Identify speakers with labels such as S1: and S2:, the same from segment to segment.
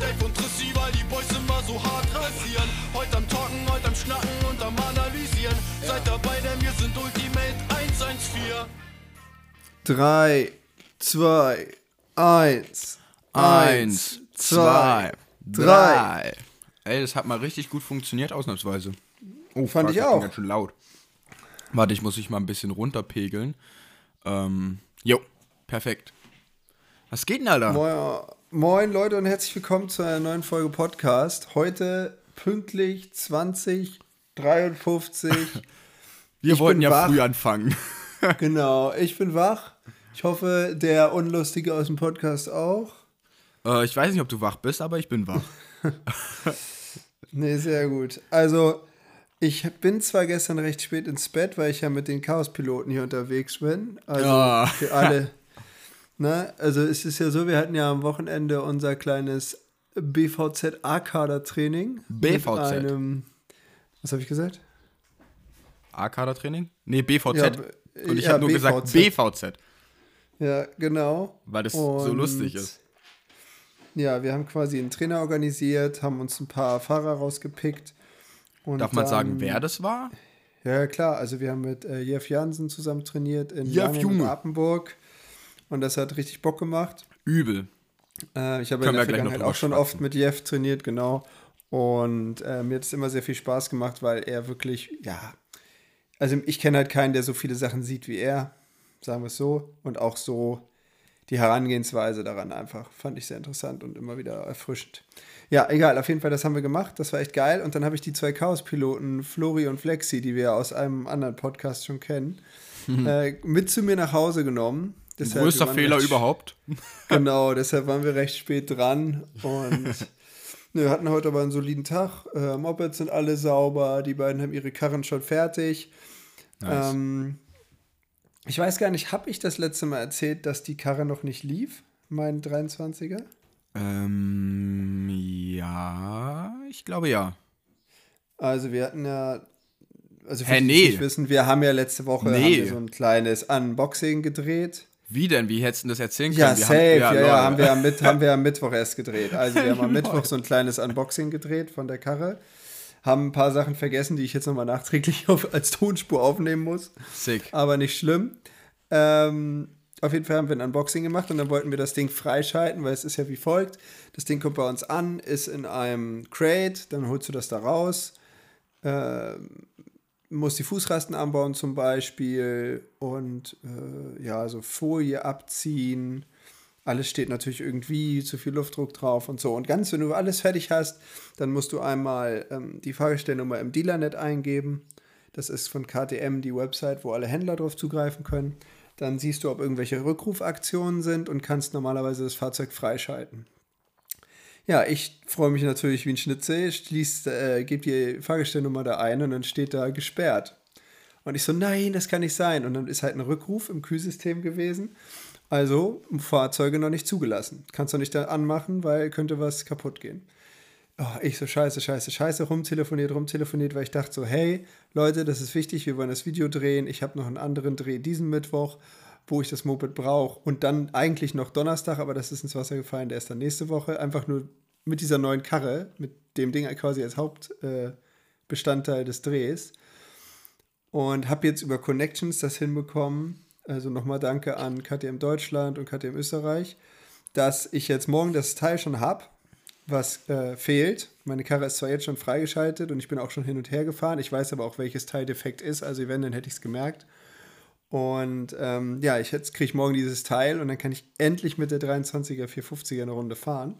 S1: Dave und Trissi, weil die Boys immer so hart rasieren. Heute am Talken, heute am Schnacken und am Analysieren. Seid dabei, denn wir sind Ultimate 114.
S2: 3, 2, 1.
S3: Eins, zwei, drei. Ey, das hat mal richtig gut funktioniert, ausnahmsweise. Oh,
S2: Fand ich auch.
S3: Ganz schön laut. Warte, ich muss mich mal ein bisschen runterpegeln. Ähm, jo, perfekt. Was geht denn, Alter?
S2: Moin, moin Leute und herzlich willkommen zu einer neuen Folge Podcast. Heute pünktlich 2053.
S3: Wir
S2: ich
S3: wollten ja
S2: wach.
S3: früh anfangen.
S2: genau, ich bin wach. Ich hoffe, der Unlustige aus dem Podcast auch.
S3: äh, ich weiß nicht, ob du wach bist, aber ich bin wach.
S2: Nee, sehr gut. Also, ich bin zwar gestern recht spät ins Bett, weil ich ja mit den Chaos-Piloten hier unterwegs bin. Also
S3: Ja.
S2: für alle. Ne? Also es ist ja so, wir hatten ja am Wochenende unser kleines BVZ A-Kader-Training. Mit
S3: BVZ?
S2: einem, was habe ich gesagt?
S3: A-Kader-Training? Nee, BVZ.
S2: Ja,
S3: Und ich
S2: ja,
S3: habe nur gesagt
S2: BVZ.
S3: BVZ,
S2: Ja, genau.
S3: weil das so
S2: Und-
S3: lustig ist.
S2: Ja, wir haben quasi einen Trainer organisiert, haben uns ein paar Fahrer rausgepickt. Und
S3: Darf man sagen,
S2: dann-
S3: wer das war?
S2: Ja, klar. Also wir haben mit äh, Jeff Jansen zusammen trainiert in
S3: Jeff,
S2: Langen
S3: Junge.
S2: Apenburg. Und das hat richtig Bock gemacht.
S3: Übel.
S2: Äh, ich habe
S3: Können
S2: in der
S3: gleich noch
S2: Vergangenheit auch schon
S3: schwatzen.
S2: oft mit Jeff trainiert, genau. Und äh, mir hat es immer sehr viel Spaß gemacht, weil er wirklich, ja, also ich kenne halt keinen, der so viele Sachen sieht wie er, sagen wir es so. Und auch so die Herangehensweise daran einfach fand ich sehr interessant und immer wieder erfrischend. Ja, egal, auf jeden Fall, das haben wir gemacht. Das war echt geil. Und dann habe ich die zwei Chaos-Piloten, Flori und Flexi, die wir aus einem anderen Podcast schon kennen, äh, mit zu mir nach Hause genommen. Deshalb,
S3: Größter Fehler überhaupt.
S2: Genau, deshalb waren wir recht spät dran und nö, wir hatten heute aber einen soliden Tag. Äh, Mopeds sind alle sauber, die beiden haben ihre Karren schon fertig.
S3: Nice.
S2: Ähm, ich weiß gar nicht, habe ich das letzte Mal erzählt, dass die Karre noch nicht lief? Mein 23er?
S3: Ähm, ja, ich glaube ja.
S2: Also wir hatten ja, also für die
S3: nee.
S2: wissen, wir haben ja letzte Woche
S3: Nee.
S2: so ein kleines Unboxing gedreht.
S3: Wie denn? Wie hättest du das erzählen können?
S2: Ja,
S3: Wir
S2: safe. ja,
S3: lol.
S2: ja, haben wir, am Mit, haben wir am Mittwoch erst gedreht. Also wir haben am Mittwoch so ein kleines Unboxing gedreht von der Karre. Haben ein paar Sachen vergessen, die ich jetzt nochmal nachträglich auf, als Tonspur aufnehmen muss.
S3: Sick.
S2: Aber nicht schlimm. Ähm, auf jeden Fall haben wir ein Unboxing gemacht und dann wollten wir das Ding freischalten, weil es ist ja wie folgt. Das Ding kommt bei uns an, ist in einem Crate, dann holst du das da raus. Ähm, musst die Fußrasten anbauen zum Beispiel und äh, ja, so Folie abziehen. Alles steht natürlich irgendwie, zu viel Luftdruck drauf und so. Und ganz, wenn du alles fertig hast, dann musst du einmal ähm, die Fahrgestellnummer im Dealernet eingeben. Das ist von KTM die Website, wo alle Händler drauf zugreifen können. Dann siehst du, ob irgendwelche Rückrufaktionen sind und kannst normalerweise das Fahrzeug freischalten. Ja, ich freue mich natürlich wie ein Schnitzel, schließt, äh, gebe die Fahrgestellnummer da ein und dann steht da gesperrt. Und ich so, nein, das kann nicht sein. Und dann ist halt ein Rückruf im Kühlsystem gewesen. Also Fahrzeuge noch nicht zugelassen. Kannst du nicht da anmachen, weil könnte was kaputt gehen. Oh, ich so scheiße, scheiße, scheiße, rumtelefoniert, rumtelefoniert, weil ich dachte so, hey, Leute, das ist wichtig, wir wollen das Video drehen. Ich habe noch einen anderen Dreh diesen Mittwoch, wo ich das Moped brauche. Und dann eigentlich noch Donnerstag, aber das ist ins Wasser gefallen, der ist dann nächste Woche. Einfach nur mit dieser neuen Karre, mit dem Ding quasi als Hauptbestandteil äh, des Drehs. Und habe jetzt über Connections das hinbekommen. Also nochmal danke an KTM Deutschland und KTM Österreich, dass ich jetzt morgen das Teil schon habe, was äh, fehlt. Meine Karre ist zwar jetzt schon freigeschaltet und ich bin auch schon hin und her gefahren. Ich weiß aber auch, welches Teil defekt ist. Also wenn, dann hätte ich es gemerkt. Und ähm, ja, ich jetzt kriege ich morgen dieses Teil und dann kann ich endlich mit der 23er 450er eine Runde fahren.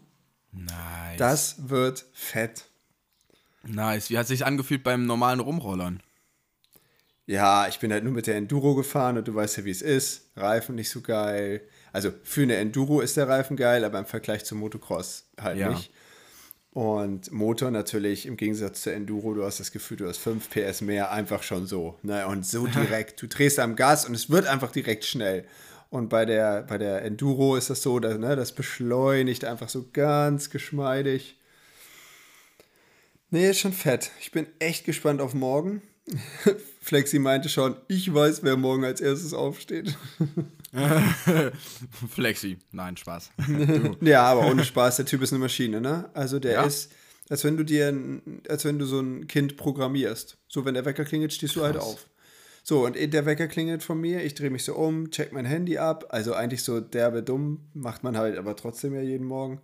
S3: Nice.
S2: Das wird fett.
S3: Nice. Wie hat sich angefühlt beim normalen Rumrollern?
S2: Ja, ich bin halt nur mit der Enduro gefahren und du weißt ja, wie es ist. Reifen nicht so geil. Also für eine Enduro ist der Reifen geil, aber im Vergleich zum Motocross halt
S3: Ja.
S2: nicht. Und Motor natürlich im Gegensatz zur Enduro, du hast das Gefühl, du hast 5 PS mehr, einfach schon so. Ne? Und so direkt. Du drehst am Gas und es wird einfach direkt schnell. Und bei der, bei der Enduro ist das so, dass, ne, das beschleunigt einfach so ganz geschmeidig. Nee, ist schon fett. Ich bin echt gespannt auf morgen. Flexi meinte schon, ich weiß, wer morgen als erstes aufsteht.
S3: Flexi. Nein, Spaß.
S2: ja, aber ohne Spaß, der Typ ist eine Maschine, ne? Also der
S3: Ja.
S2: ist, als wenn du dir, ein- als wenn du so ein Kind programmierst. So, wenn der Wecker klingelt, stehst du halt auf. So, und der Wecker klingelt von mir, ich drehe mich so um, check mein Handy ab. Also eigentlich so derbe dumm, macht man halt aber trotzdem ja jeden Morgen.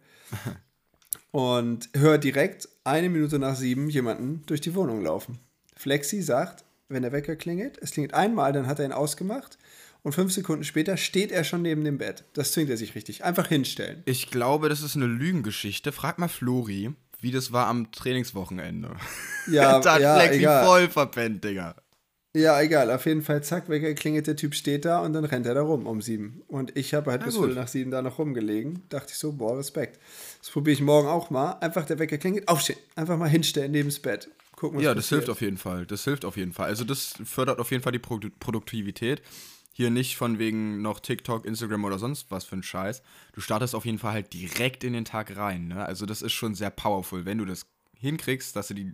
S2: Und höre direkt eine Minute nach sieben jemanden durch die Wohnung laufen. Flexi sagt, wenn der Wecker klingelt, es klingelt einmal, dann hat er ihn ausgemacht. Und fünf Sekunden später steht er schon neben dem Bett. Das zwingt er sich richtig. Einfach hinstellen.
S3: Ich glaube, das ist eine Lügengeschichte. Frag mal Flori, wie das war am Trainingswochenende.
S2: Ja,
S3: da hat
S2: ja,
S3: Flexi
S2: egal.
S3: voll verpennt, Digga.
S2: Ja, egal. Auf jeden Fall, zack, Wecker klingelt, der Typ steht da und dann rennt er da rum um sieben. Und ich habe halt
S3: Na
S2: bis
S3: gut.
S2: Viertel nach sieben da noch rumgelegen. Dachte ich so, boah, Respekt. Das probiere ich morgen auch mal. Einfach der Wecker klingelt, aufstehen. Einfach mal hinstellen neben das Bett. Gucken, was
S3: Ja, das
S2: passiert.
S3: hilft auf jeden Fall. Das hilft auf jeden Fall. Also das fördert auf jeden Fall die Pro Produktivität. Hier nicht von wegen noch TikTok, Instagram oder sonst was für ein Scheiß. Du startest auf jeden Fall halt direkt in den Tag rein. Ne? Also das ist schon sehr powerful, wenn du das hinkriegst, dass du die,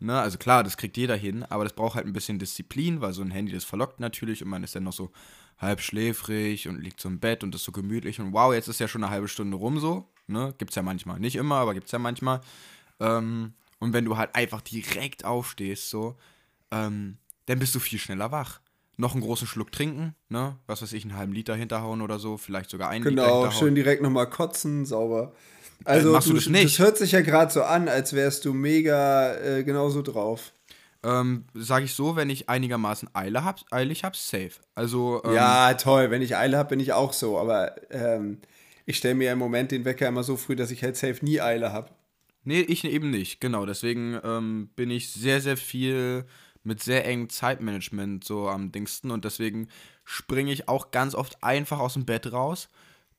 S3: ne, also klar, das kriegt jeder hin, aber das braucht halt ein bisschen Disziplin, weil so ein Handy, das verlockt natürlich und man ist dann noch so halb schläfrig und liegt so im Bett und ist so gemütlich und wow, jetzt ist ja schon eine halbe Stunde rum so, ne, gibt's ja manchmal, nicht immer, aber gibt's ja manchmal. Ähm, und wenn du halt einfach direkt aufstehst, so, ähm, dann bist du viel schneller wach. Noch einen großen Schluck trinken, ne? Was weiß ich, einen halben Liter hinterhauen oder so, vielleicht sogar einen Liter
S2: Genau, schön direkt nochmal kotzen, sauber. Also,
S3: machst du das nicht?
S2: Das hört sich ja gerade so an, als wärst du mega äh, genauso drauf.
S3: Ähm, sag ich so, wenn ich einigermaßen Eile hab, eilig hab, safe. Also, ähm,
S2: Ja, toll. Wenn ich Eile habe, bin ich auch so. Aber ähm, ich stelle mir im Moment den Wecker immer so früh, dass ich halt safe nie Eile habe.
S3: Nee, ich eben nicht, genau. Deswegen ähm, bin ich sehr, sehr viel mit sehr engem Zeitmanagement so am Dingsten und deswegen springe ich auch ganz oft einfach aus dem Bett raus,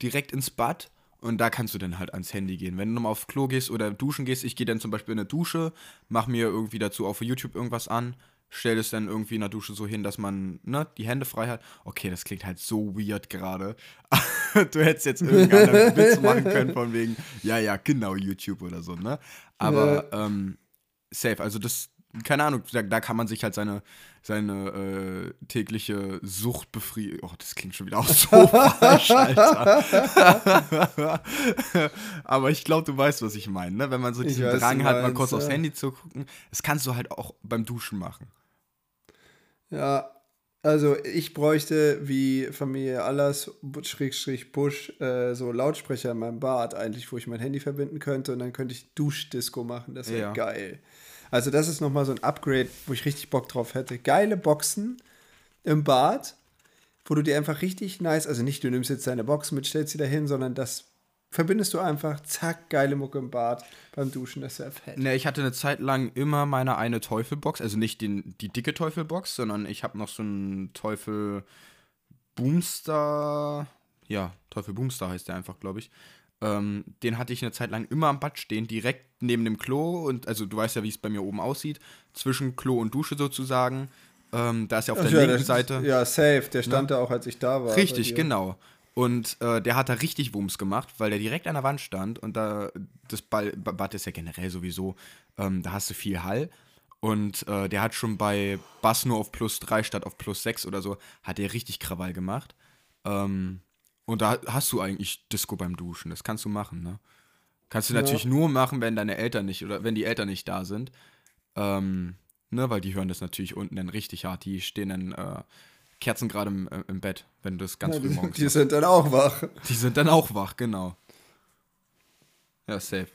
S3: direkt ins Bad und da kannst du dann halt ans Handy gehen. Wenn du nochmal aufs Klo gehst oder duschen gehst, ich gehe dann zum Beispiel in eine Dusche, mach mir irgendwie dazu auf YouTube irgendwas an, stell es dann irgendwie in der Dusche so hin, dass man ne, die Hände frei hat. Okay, das klingt halt so weird gerade. du hättest jetzt irgendeinen Witz machen können von wegen, ja, ja, genau, YouTube oder so, ne? Aber ähm, safe, also das, keine Ahnung, da, da kann man sich halt seine, seine äh, tägliche Sucht befriedigen. Oh, das klingt schon wieder auch so falsch, Alter. Aber ich glaube, du weißt, was ich meine, ne? Wenn man so diesen
S2: weiß,
S3: Drang hat, mal kurz aufs
S2: ja.
S3: Handy zu gucken, das kannst du halt auch beim Duschen machen.
S2: Ja, also ich bräuchte wie Familie Allers, Schrägstrich Busch, äh, so Lautsprecher in meinem Bad eigentlich, wo ich mein Handy verbinden könnte und dann könnte ich Duschdisco machen. Das wäre
S3: Ja.
S2: geil. Also das ist nochmal so ein Upgrade, wo ich richtig Bock drauf hätte. Geile Boxen im Bad, wo du dir einfach richtig nice, also nicht du nimmst jetzt deine Box mit, stellst sie dahin, sondern das verbindest du einfach, zack, geile Mucke im Bad beim Duschen, das wäre fett.
S3: Ne, ich hatte eine Zeit lang immer meine eine Teufelbox, also nicht den, die dicke Teufelbox, sondern ich habe noch so einen Teufel Boomstar. Ja, Teufel Boomstar heißt der einfach, glaube ich. Ähm, den hatte ich eine Zeit lang immer am Bad stehen, direkt neben dem Klo. Und also du weißt ja, wie es bei mir oben aussieht. Zwischen Klo und Dusche sozusagen. Ähm, da ist ja auf
S2: Ach
S3: der
S2: ja,
S3: linken Seite.
S2: Ja, safe, der stand da auch, als ich da war.
S3: Richtig, genau. Und äh, der hat da richtig Wumms gemacht, weil der direkt an der Wand stand und da das Ball, Bad ist ja generell sowieso, ähm, da hast du viel Hall. Und äh, der hat schon bei Bass nur auf plus 3 statt auf plus 6 oder so, hat der richtig Krawall gemacht. Ähm, und da hast du eigentlich Disco beim Duschen, das kannst du machen, ne? Kannst du
S2: Ja.
S3: natürlich nur machen, wenn deine Eltern nicht oder wenn die Eltern nicht da sind. Ähm, ne, weil die hören das natürlich unten dann richtig hart. Die stehen dann äh, Kerzen gerade im, äh, im Bett, wenn du das ganz
S2: Ja,
S3: früh
S2: die,
S3: morgens
S2: die
S3: machst.
S2: sind dann auch wach.
S3: Die sind dann auch wach, genau. Ja, safe.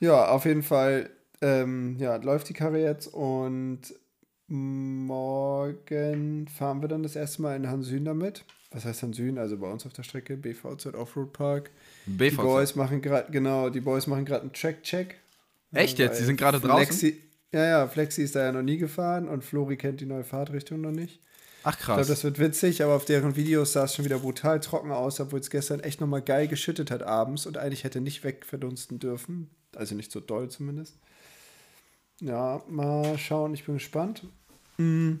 S2: Ja, auf jeden Fall ähm, ja, läuft die Karre jetzt und morgen fahren wir dann das erste Mal in Hansün damit. Was heißt Hansün? Also bei uns auf der Strecke, BVZ Offroad Park. Die
S3: BVZ.
S2: Boys machen gerade, genau, die Boys machen gerade einen Track-Check.
S3: Echt jetzt? Die sind gerade draußen?
S2: Ja, ja, Flexi ist da ja noch nie gefahren und Flori kennt die neue Fahrtrichtung noch nicht.
S3: Ach
S2: Ich glaube,
S3: krass.
S2: das wird witzig, aber auf deren Videos sah es schon wieder brutal trocken aus, obwohl es gestern echt nochmal geil geschüttet hat abends und eigentlich hätte nicht wegverdunsten dürfen. Also nicht so doll zumindest. Ja, mal schauen, ich bin gespannt. Mm.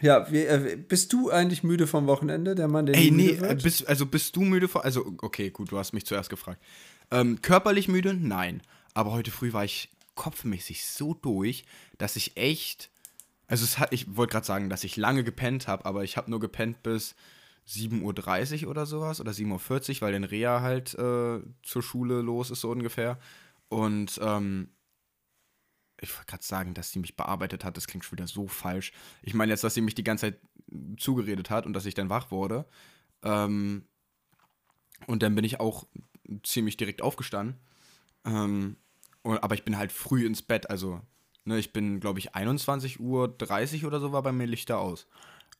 S2: Ja, wie, äh, bist du eigentlich müde vom Wochenende, der Mann, der
S3: Ey, nee, äh, bist, also bist du müde vor. Also, okay, gut, du hast mich zuerst gefragt. Ähm, körperlich müde? Nein. Aber heute früh war ich kopfmäßig so durch, dass ich echt. Also es hat, ich wollte gerade sagen, dass ich lange gepennt habe, aber ich habe nur gepennt bis 7.30 Uhr oder sowas oder 7.40 Uhr, weil den Rea halt äh, zur Schule los ist, so ungefähr. Und ähm, ich wollte gerade sagen, dass sie mich bearbeitet hat, das klingt schon wieder so falsch. Ich meine jetzt, dass sie mich die ganze Zeit zugeredet hat und dass ich dann wach wurde. Ähm, und dann bin ich auch ziemlich direkt aufgestanden. Ähm, aber ich bin halt früh ins Bett, also ne, ich bin, glaube ich, 21.30 Uhr oder so war bei mir Lichter aus.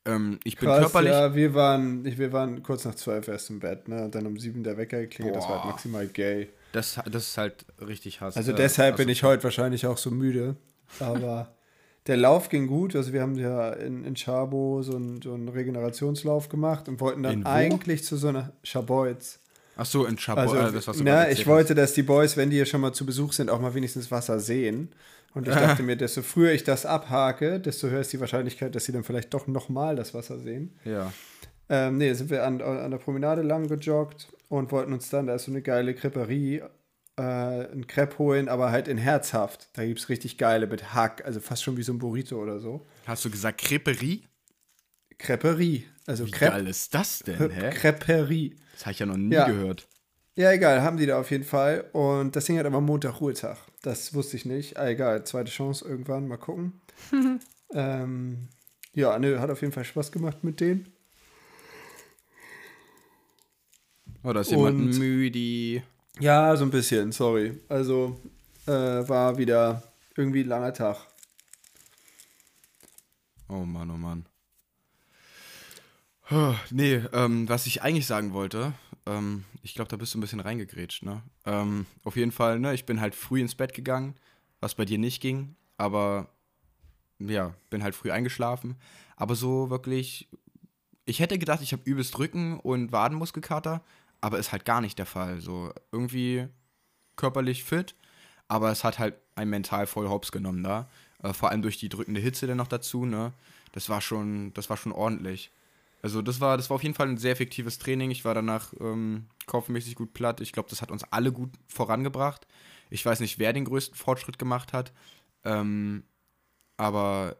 S3: Ähm, ich bin
S2: Krass,
S3: körperlich.
S2: Ja, wir waren, ich, wir waren kurz nach zwölf erst im Bett, ne? Und dann um sieben der Wecker geklingelt, das war halt maximal gay.
S3: Das, das ist halt richtig Hass.
S2: Also
S3: äh,
S2: deshalb
S3: also-
S2: bin ich heute wahrscheinlich auch so müde. Aber der Lauf ging gut. Also wir haben ja in, in Schabo so einen, so einen Regenerationslauf gemacht und wollten dann eigentlich zu so einer Schaboiz.
S3: Ach so, in Chapeau.
S2: Also,
S3: äh, das, was du
S2: na, ich wollte, dass die Boys, wenn die hier schon mal zu Besuch sind, auch mal wenigstens Wasser sehen. Und ich dachte mir, desto früher ich das abhake, desto höher ist die Wahrscheinlichkeit, dass sie dann vielleicht doch nochmal das Wasser sehen.
S3: Ja.
S2: Ähm, nee, sind wir an, an der Promenade lang gejoggt und wollten uns dann, da ist so eine geile Creperie, äh, ein Crepe holen, aber halt in herzhaft. Da gibt es richtig geile mit Hack, also fast schon wie so ein Burrito oder so.
S3: Hast du gesagt Creperie?
S2: Creperie, also
S3: Wie
S2: Crepe,
S3: geil ist das denn, hä?
S2: Creperie.
S3: Das habe ich ja noch nie
S2: Ja.
S3: gehört.
S2: Ja, egal, haben die da auf jeden Fall. Und das Ding hat aber Montag Ruhetag. Das wusste ich nicht. Ah, egal, zweite Chance irgendwann, mal gucken. ähm, ja, nö, hat auf jeden Fall Spaß gemacht mit denen.
S3: Oh, da ist jemand
S2: Und-
S3: müde.
S2: Ja, so ein bisschen, sorry. Also äh, war wieder irgendwie ein langer Tag.
S3: Oh Mann, oh Mann. Nee, ähm, was ich eigentlich sagen wollte, ähm, ich glaube, da bist du ein bisschen reingegrätscht, ne? Ähm, auf jeden Fall, ne, ich bin halt früh ins Bett gegangen, was bei dir nicht ging, aber ja, bin halt früh eingeschlafen. Aber so wirklich, ich hätte gedacht, ich habe übelst Rücken und Wadenmuskelkater, aber ist halt gar nicht der Fall. So irgendwie körperlich fit, aber es hat halt ein mental voll hops genommen da. Äh, vor allem durch die drückende Hitze dann noch dazu, ne? Das war schon, das war schon ordentlich. Also das war, das war auf jeden Fall ein sehr effektives Training. Ich war danach ähm, kopfmäßig gut platt. Ich glaube, das hat uns alle gut vorangebracht. Ich weiß nicht, wer den größten Fortschritt gemacht hat. Ähm, aber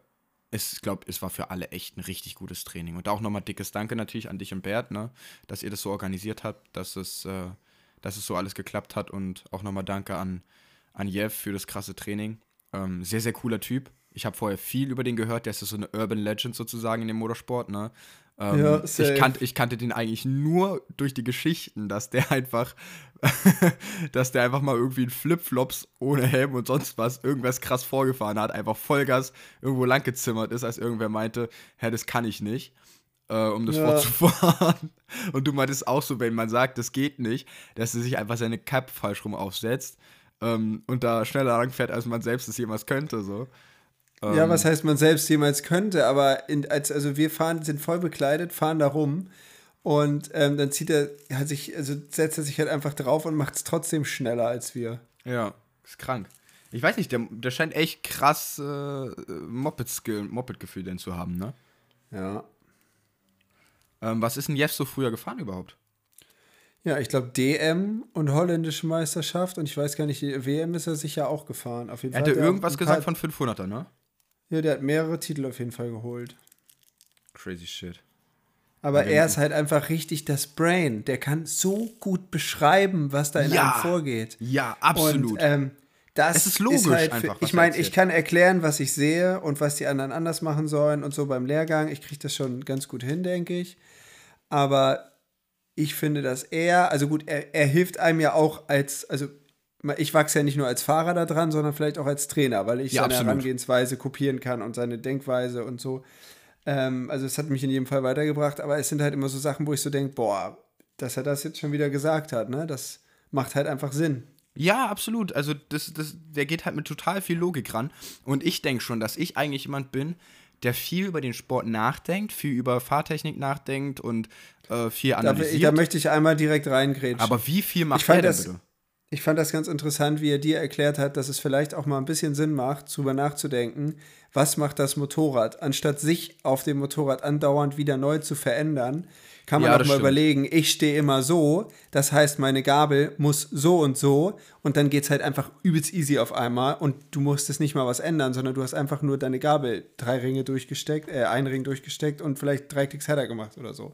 S3: es, ich glaube, es war für alle echt ein richtig gutes Training. Und auch nochmal dickes Danke natürlich an dich und Bert, ne, dass ihr das so organisiert habt, dass es, äh, dass es so alles geklappt hat. Und auch nochmal Danke an, an Jeff für das krasse Training. Ähm, sehr, sehr cooler Typ. Ich habe vorher viel über den gehört. Der ist so eine Urban Legend sozusagen in dem Motorsport, ne? Ähm,
S2: Ja,
S3: ich,
S2: safe.
S3: kannte, ich kannte den eigentlich nur durch die Geschichten, dass der einfach, dass der einfach mal irgendwie in Flipflops ohne Helm und sonst was irgendwas krass vorgefahren hat, einfach Vollgas irgendwo langgezimmert ist, als irgendwer meinte, hä, das kann ich nicht, äh, um das
S2: Ja.
S3: fortzufahren. Und du meintest auch so, wenn man sagt, das geht nicht, dass er sich einfach seine Cap falsch rum aufsetzt ähm, und da schneller langfährt, als man selbst es jemals könnte, so.
S2: Ja,
S3: Ähm,
S2: was heißt man selbst jemals könnte, aber in, als, also wir fahren, sind voll bekleidet, fahren da rum und ähm, dann zieht er, hat sich, also setzt er sich halt einfach drauf und macht es trotzdem schneller als wir.
S3: Ja, ist krank. Ich weiß nicht, der, der scheint echt krass äh, Moped-Skill, Moped-Gefühl denn zu haben, ne?
S2: Ja.
S3: Ähm, was ist denn Jeff so früher gefahren überhaupt?
S2: Ja, ich glaube DM und holländische Meisterschaft und ich weiß gar nicht, WM ist er sicher auch gefahren. Auf jeden
S3: Er
S2: Fall.
S3: hatte
S2: er
S3: irgendwas gesagt von 500er, ne?
S2: Ja, der hat mehrere Titel auf jeden Fall geholt.
S3: Crazy shit.
S2: Aber er ist halt einfach richtig das Brain. Der kann so gut beschreiben, was da in
S3: Ja,
S2: einem vorgeht.
S3: Ja, absolut.
S2: Und ähm, das
S3: Es ist logisch
S2: halt für,
S3: einfach,
S2: Ich meine, ich kann erklären, was ich sehe und was die anderen anders machen sollen und so beim Lehrgang. Ich kriege das schon ganz gut hin, denke ich. Aber ich finde, dass er, also gut, er, er hilft einem ja auch als, also ich wachse ja nicht nur als Fahrer da dran, sondern vielleicht auch als Trainer, weil ich
S3: Ja,
S2: seine
S3: absolut.
S2: Herangehensweise kopieren kann und seine Denkweise und so. Ähm, also es hat mich in jedem Fall weitergebracht, aber es sind halt immer so Sachen, wo ich so denke, boah, dass er das jetzt schon wieder gesagt hat, ne? Das macht halt einfach Sinn.
S3: Ja, absolut. Also das, das, der geht halt mit total viel Logik ran. Und ich denke schon, dass ich eigentlich jemand bin, der viel über den Sport nachdenkt, viel über Fahrtechnik nachdenkt und äh, viel
S2: Da,
S3: analysiert.
S2: da möchte ich einmal direkt reingrätschen.
S3: aber wie viel macht
S2: Ich
S3: er denn
S2: das-
S3: bitte?
S2: Ich fand das ganz interessant, wie er dir erklärt hat, dass es vielleicht auch mal ein bisschen Sinn macht, darüber nachzudenken, was macht das Motorrad, anstatt sich auf dem Motorrad andauernd wieder neu zu verändern, kann man
S3: Ja,
S2: auch mal
S3: stimmt.
S2: überlegen, ich stehe immer so, das heißt, meine Gabel muss so und so und dann geht es halt einfach übelst easy auf einmal und du musstest nicht mal was ändern, sondern du hast einfach nur deine Gabel drei Ringe durchgesteckt, äh, einen Ring durchgesteckt und vielleicht drei Klicks Header gemacht oder so.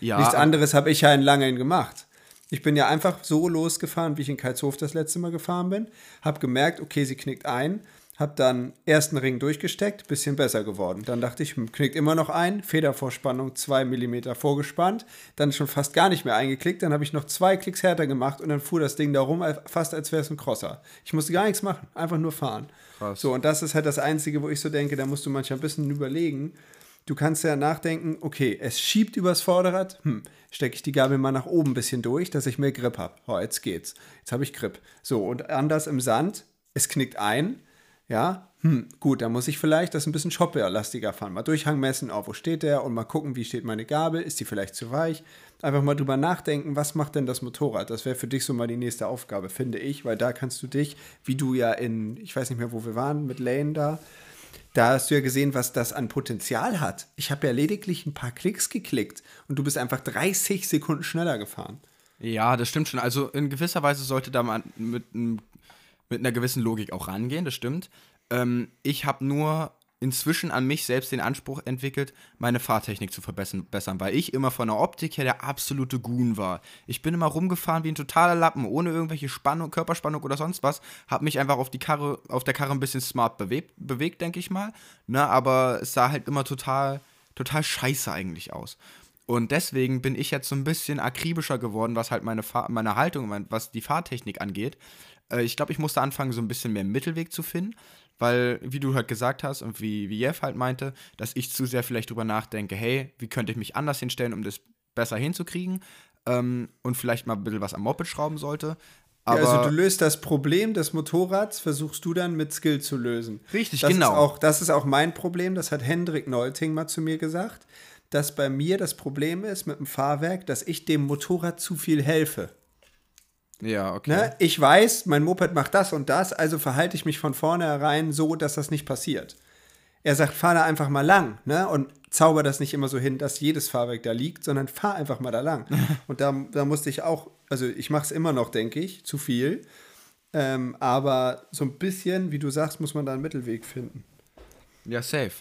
S3: Ja,
S2: Nichts anderes habe ich ja in Langen gemacht. Ich bin ja einfach so losgefahren, wie ich in Karlshof das letzte Mal gefahren bin. Habe gemerkt, okay, sie knickt ein. Habe dann ersten Ring durchgesteckt, bisschen besser geworden. Dann dachte ich, hm, knickt immer noch ein. Federvorspannung 2 mm vorgespannt. Dann schon fast gar nicht mehr eingeklickt. Dann habe ich noch zwei Klicks härter gemacht und dann fuhr das Ding da rum, fast als wäre es ein Crosser. Ich musste gar nichts machen, einfach nur fahren.
S3: Krass.
S2: So, und das ist halt das Einzige, wo ich so denke, da musst du manchmal ein bisschen überlegen. Du kannst ja nachdenken, okay, es schiebt übers Vorderrad, hm, stecke ich die Gabel mal nach oben ein bisschen durch, dass ich mehr Grip habe. Oh, jetzt geht's. Jetzt habe ich Grip. So, und anders im Sand, es knickt ein, ja, hm, gut, dann muss ich vielleicht das ein bisschen shopperlastiger fahren. Mal Durchhang messen, oh, wo steht der und mal gucken, wie steht meine Gabel, ist die vielleicht zu weich. Einfach mal drüber nachdenken, was macht denn das Motorrad? Das wäre für dich so mal die nächste Aufgabe, finde ich, weil da kannst du dich, wie du ja in, ich weiß nicht mehr, wo wir waren, mit Lane da, da hast du ja gesehen, was das an Potenzial hat. Ich habe ja lediglich ein paar Klicks geklickt und du bist einfach 30 Sekunden schneller gefahren.
S3: Ja, das stimmt schon. Also in gewisser Weise sollte da man mit, mit einer gewissen Logik auch rangehen, das stimmt. Ähm, ich habe nur inzwischen an mich selbst den Anspruch entwickelt, meine Fahrtechnik zu verbessern, bessern, weil ich immer von der Optik her der absolute Goon war. Ich bin immer rumgefahren wie ein totaler Lappen, ohne irgendwelche Spannung, Körperspannung oder sonst was, habe mich einfach auf die Karre, auf der Karre ein bisschen smart bewegt, bewegt denke ich mal. Ne, aber es sah halt immer total, total scheiße eigentlich aus. Und deswegen bin ich jetzt so ein bisschen akribischer geworden, was halt meine, Fahr meine Haltung, was die Fahrtechnik angeht. Äh, ich glaube, ich musste anfangen, so ein bisschen mehr Mittelweg zu finden, weil, wie du halt gesagt hast und wie, wie Jeff halt meinte, dass ich zu sehr vielleicht drüber nachdenke, hey, wie könnte ich mich anders hinstellen, um das besser hinzukriegen ähm, und vielleicht mal ein bisschen was am Moped schrauben sollte. Aber
S2: ja, also du löst das Problem des Motorrads, versuchst du dann mit Skill zu lösen.
S3: Richtig,
S2: das
S3: genau.
S2: Ist auch, das ist auch mein Problem, das hat Hendrik Neulting mal zu mir gesagt, dass bei mir das Problem ist mit dem Fahrwerk, dass ich dem Motorrad zu viel helfe.
S3: Ja, okay.
S2: Ne? Ich weiß, mein Moped macht das und das, also verhalte ich mich von vornherein so, dass das nicht passiert. Er sagt, fahr da einfach mal lang, ne? Und zauber das nicht immer so hin, dass jedes Fahrwerk da liegt, sondern fahr einfach mal da lang. und da, da musste ich auch, also ich mache es immer noch, denke ich, zu viel. Ähm, aber so ein bisschen, wie du sagst, muss man da einen Mittelweg finden.
S3: Ja, safe.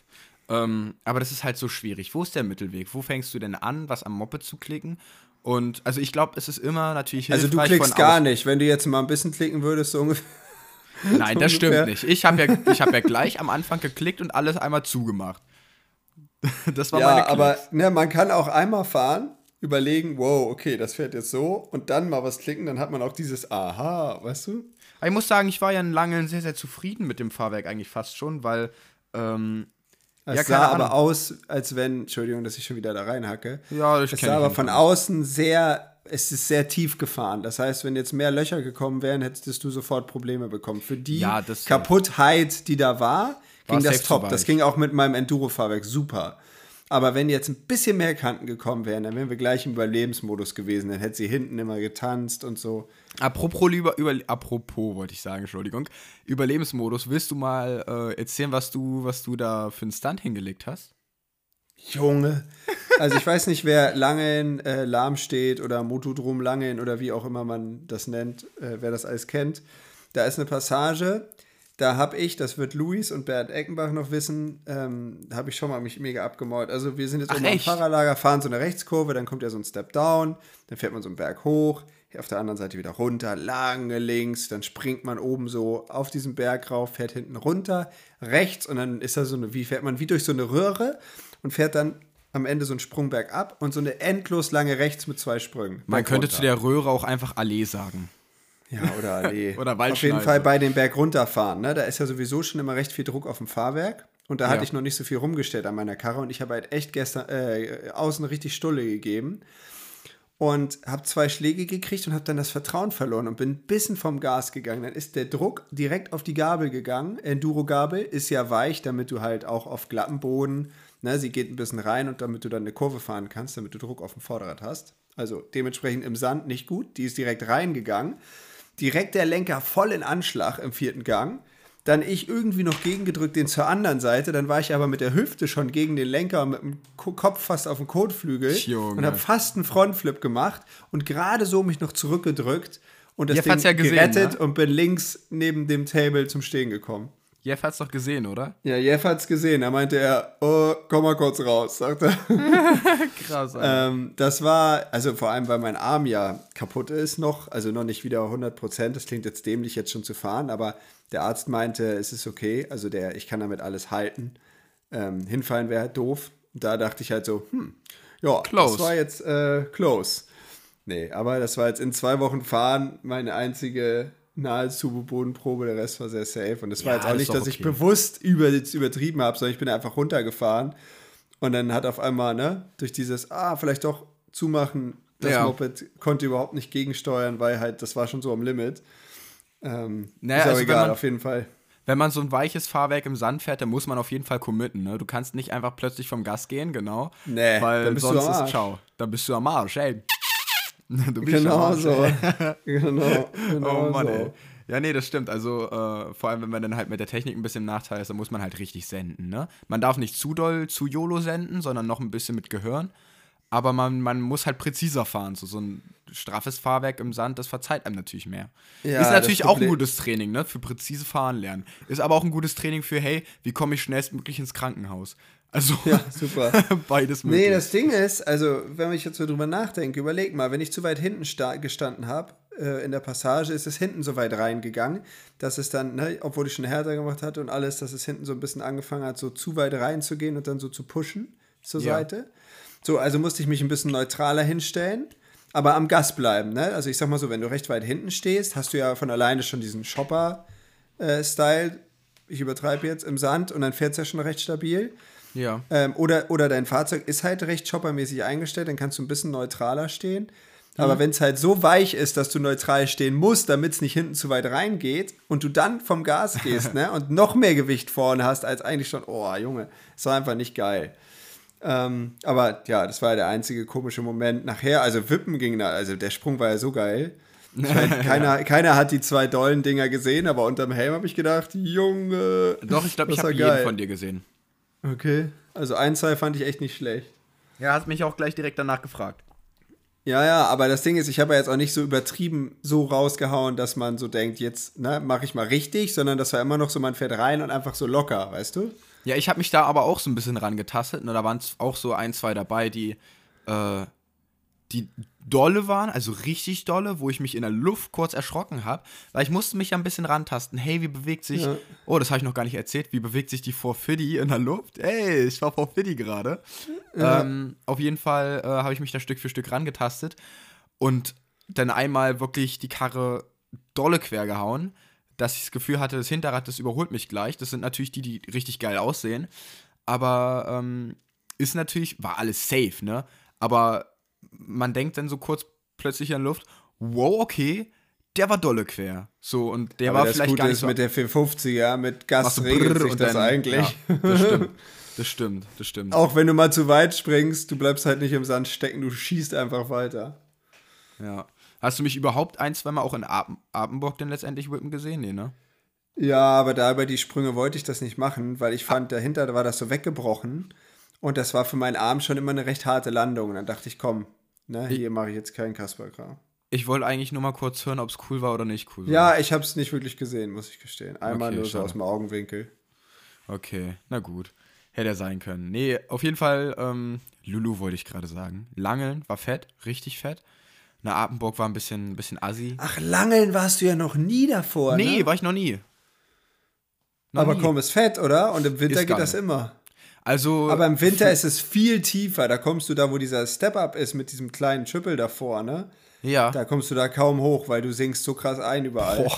S3: Ähm, aber das ist halt so schwierig. Wo ist der Mittelweg? Wo fängst du denn an, was am Moped zu klicken? Und also ich glaube, es ist immer natürlich
S2: Also du
S3: hilfreich
S2: klickst gar nicht. Wenn du jetzt mal ein bisschen klicken würdest, so ungefähr.
S3: Nein, das
S2: ungefähr.
S3: stimmt nicht. Ich habe ja, ich hab ja gleich am Anfang geklickt und alles einmal zugemacht. Das war meine
S2: Ja,
S3: Klicks.
S2: aber ne, man kann auch einmal fahren, überlegen, wow, okay, das fährt jetzt so und dann mal was klicken, dann hat man auch dieses Aha, weißt du?
S3: Ich muss sagen, ich war ja lange sehr, sehr zufrieden mit dem Fahrwerk eigentlich fast schon, weil ähm,
S2: Es
S3: Ja,
S2: sah
S3: keine
S2: aber
S3: Ahnung.
S2: aus, als wenn, Entschuldigung, dass ich schon wieder da reinhacke.
S3: Ja, das
S2: Es sah
S3: ich
S2: aber von außen sehr, es ist sehr tief gefahren. Das heißt, wenn jetzt mehr Löcher gekommen wären, hättest du sofort Probleme bekommen. Für die
S3: Ja, das-
S2: Kaputtheit, die da war, ging
S3: War
S2: das
S3: safe zu
S2: top. Das ging auch mit meinem Enduro-Fahrwerk super. Aber wenn jetzt ein bisschen mehr Kanten gekommen wären, dann wären wir gleich im Überlebensmodus gewesen. Dann hätte sie hinten immer getanzt und so.
S3: apropos, über, über, apropos wollte ich sagen, Entschuldigung, Überlebensmodus, willst du mal äh, erzählen, was du, was du da für einen Stunt hingelegt hast?
S2: Junge. Also ich weiß nicht, wer Langen äh, lahm steht oder Motodrom Langen oder wie auch immer man das nennt, äh, wer das alles kennt. Da ist eine Passage, da habe ich, das wird Luis und Bernd Eckenbach noch wissen, ähm, da habe ich schon mal mich mega abgemault. Also wir sind jetzt
S3: Ach,
S2: oben am? Fahrerlager, fahren so eine Rechtskurve, dann kommt ja so ein Step Down, dann fährt man so einen Berg hoch, hier auf der anderen Seite wieder runter, lange links, dann springt man oben so auf diesen Berg rauf, fährt hinten runter, rechts und dann ist da so eine, wie fährt man wie durch so eine Röhre und fährt dann am Ende so einen Sprung bergab und so eine endlos lange rechts mit zwei Sprüngen.
S3: Man könnte
S2: runter.
S3: zu der Röhre auch einfach Allee sagen.
S2: Ja, oder Allee.
S3: Oder
S2: Auf jeden Fall bei dem Berg runterfahren. Ne? Da ist ja sowieso schon immer recht viel Druck auf dem Fahrwerk. Und da hatte
S3: Ja.
S2: ich noch nicht so viel rumgestellt an meiner Karre. Und ich habe halt echt gestern äh, außen richtig Stulle gegeben. Und habe zwei Schläge gekriegt und habe dann das Vertrauen verloren und bin ein bisschen vom Gas gegangen. Dann ist der Druck direkt auf die Gabel gegangen. Enduro-Gabel ist ja weich, damit du halt auch auf glatten Boden, ne, sie geht ein bisschen rein und damit du dann eine Kurve fahren kannst, damit du Druck auf dem Vorderrad hast. Also dementsprechend im Sand nicht gut. Die ist direkt reingegangen. Direkt der Lenker voll in Anschlag im vierten Gang. Dann ich irgendwie noch gegengedrückt den zur anderen Seite. Dann war ich aber mit der Hüfte schon gegen den Lenker mit dem Ko- Kopf fast auf den Kotflügel
S3: Junge.
S2: und habe fast einen Frontflip gemacht und gerade so mich noch zurückgedrückt und das
S3: Jeff
S2: Ding
S3: ja gesehen,
S2: gerettet
S3: ne?
S2: und bin links neben dem Table zum Stehen gekommen.
S3: Jeff hat's doch gesehen, oder?
S2: Ja, Jeff hat's gesehen. Da meinte er, oh, komm mal kurz raus, sagt er.
S3: Krass,
S2: Ähm, das war, also vor allem, weil mein Arm ja kaputt ist noch, also noch nicht wieder 100 Prozent. Das klingt jetzt dämlich, jetzt schon zu fahren, aber der Arzt meinte, es ist okay. Also der, ich kann damit alles halten. Ähm, hinfallen wäre halt doof. Da dachte ich halt so, hm, ja,
S3: Close.
S2: das war jetzt äh, close. Nee, aber das war jetzt in zwei Wochen fahren meine einzige nahezu Bodenprobe. Der Rest war sehr safe. Und das war
S3: Ja,
S2: jetzt auch nicht, dass ich
S3: okay.
S2: bewusst über, übertrieben habe, sondern ich bin einfach runtergefahren. Und dann hat auf einmal, ne, durch dieses, ah, vielleicht doch zumachen, das
S3: Ja.
S2: Moped konnte überhaupt nicht gegensteuern, weil halt, das war schon so am Limit. Ähm,
S3: Naja,
S2: ist aber
S3: also wenn
S2: egal,
S3: man-
S2: auf jeden Fall.
S3: Wenn man so ein weiches Fahrwerk im Sand fährt, dann muss man auf jeden Fall committen. Ne? Du kannst nicht einfach plötzlich vom Gas gehen, genau.
S2: Nee,
S3: weil
S2: dann bist du
S3: sonst ist ciao. Dann bist du am Arsch, ey. Du bist
S2: Genau
S3: Arsch,
S2: so. genau, genau
S3: Oh Mann,
S2: so.
S3: ey. Ja, nee, das stimmt. Also, äh, vor allem, wenn man dann halt mit der Technik ein bisschen im Nachteil ist, dann muss man halt richtig senden, ne? Man darf nicht zu doll zu YOLO senden, sondern noch ein bisschen mit Gehirn. Aber man, man muss halt präziser fahren. So, so ein straffes Fahrwerk im Sand, das verzeiht einem natürlich mehr.
S2: Ja,
S3: ist natürlich auch ein gutes Training, ne? Für präzise Fahren lernen. Ist aber auch ein gutes Training für, hey, wie komme ich schnellstmöglich ins Krankenhaus? Also,
S2: Ja, super.
S3: beides möglich.
S2: Nee, das Ding ist, also wenn ich jetzt so drüber nachdenke, überleg mal, wenn ich zu weit hinten sta- gestanden habe, äh, in der Passage, ist es hinten so weit reingegangen, dass es dann, ne, obwohl ich schon härter gemacht hatte und alles, dass es hinten so ein bisschen angefangen hat, so zu weit reinzugehen und dann so zu pushen zur
S3: Ja.
S2: Seite. So, also musste ich mich ein bisschen neutraler hinstellen, aber am Gas bleiben, ne? Also ich sag mal so, wenn du recht weit hinten stehst, hast du ja von alleine schon diesen Shopper-Style, ich übertreibe jetzt, im Sand und dann fährt es ja schon recht stabil.
S3: Ja.
S2: Ähm, oder, oder dein Fahrzeug ist halt recht choppermäßig eingestellt, dann kannst du ein bisschen neutraler stehen. Aber wenn es halt so weich ist, dass du neutral stehen musst, damit es nicht hinten zu weit reingeht und du dann vom Gas gehst ne, und noch mehr Gewicht vorne hast, als eigentlich schon, oh Junge, ist doch einfach nicht geil. Ähm, aber ja, das war der einzige komische Moment. Nachher, also Wippen ging da, also der Sprung war ja so geil. Ich mein, keiner, keiner hat die zwei dollen Dinger gesehen, aber unterm Helm habe ich gedacht, Junge.
S3: Doch, ich glaube, ich habe
S2: war
S3: jeden von dir gesehen.
S2: Okay. Also ein, zwei fand ich echt nicht schlecht.
S3: Ja, hast mich auch gleich direkt danach gefragt.
S2: Ja, ja, aber das Ding ist, ich habe ja jetzt auch nicht so übertrieben so rausgehauen, dass man so denkt, jetzt ne, mache ich mal richtig, sondern das war immer noch so, man fährt rein und einfach so locker, weißt du?
S3: Ja, ich habe mich da aber auch so ein bisschen rangetastet. Ne? Da waren auch so ein, zwei dabei, die, äh, die dolle waren, also richtig dolle, wo ich mich in der Luft kurz erschrocken habe, weil ich musste mich ja ein bisschen rantasten. Hey, wie bewegt sich,
S2: Ja.
S3: oh, das habe ich noch gar nicht erzählt, wie bewegt sich die 450 in der Luft? Ey, ich war 450 gerade. Ähm, auf jeden Fall äh, habe ich mich da Stück für Stück rangetastet und dann einmal wirklich die Karre dolle quer gehauen, dass ich das Gefühl hatte, das Hinterrad, das überholt mich gleich. Das sind natürlich die, die richtig geil aussehen. Aber ähm, ist natürlich, war alles safe, ne? Aber man denkt dann so kurz plötzlich der Luft, wow, okay, der war dolle quer. So, und der
S2: aber
S3: war
S2: das
S3: vielleicht
S2: Gute
S3: gar nicht
S2: ist
S3: so
S2: mit der 450er, mit Gas regelt sich
S3: und
S2: das
S3: dann-
S2: eigentlich.
S3: Ja, das stimmt. Das stimmt, das stimmt.
S2: Auch wenn du mal zu weit springst, du bleibst halt nicht im Sand stecken, du schießt einfach weiter.
S3: Ja. Hast du mich überhaupt ein, zweimal auch in Apen, Apenburg denn letztendlich whippen gesehen? Nee, ne?
S2: Ja, aber da über die Sprünge wollte ich das nicht machen, weil ich fand, dahinter war das so weggebrochen. Und das war für meinen Arm schon immer eine recht harte Landung. Und dann dachte ich, komm, ne, hier mache ich jetzt keinen Kasperkram.
S3: Ich wollte eigentlich nur mal kurz hören, ob es cool war oder nicht cool war.
S2: Ja, ich habe es nicht wirklich gesehen, muss ich gestehen. Einmal
S3: Okay,
S2: nur so aus dem Augenwinkel.
S3: Okay, na gut. Hätte er sein können. Nee, auf jeden Fall, ähm, Lulu wollte ich gerade sagen. Langeln war fett, richtig fett. Na, Apenburg war ein bisschen, bisschen assi.
S2: Ach, Langeln warst du ja noch nie davor,
S3: nee,
S2: ne?
S3: war ich noch nie. Noch
S2: Aber
S3: nie.
S2: komm, ist fett, oder? Und im Winter
S3: Ist
S2: geht das
S3: geil.
S2: immer.
S3: Also.
S2: Aber im Winter ist es viel tiefer. Da kommst du da, wo dieser Step-Up ist, mit diesem kleinen Triple davor, ne?
S3: Ja.
S2: Da kommst du da kaum hoch, weil du sinkst so krass ein überall.
S3: Boah.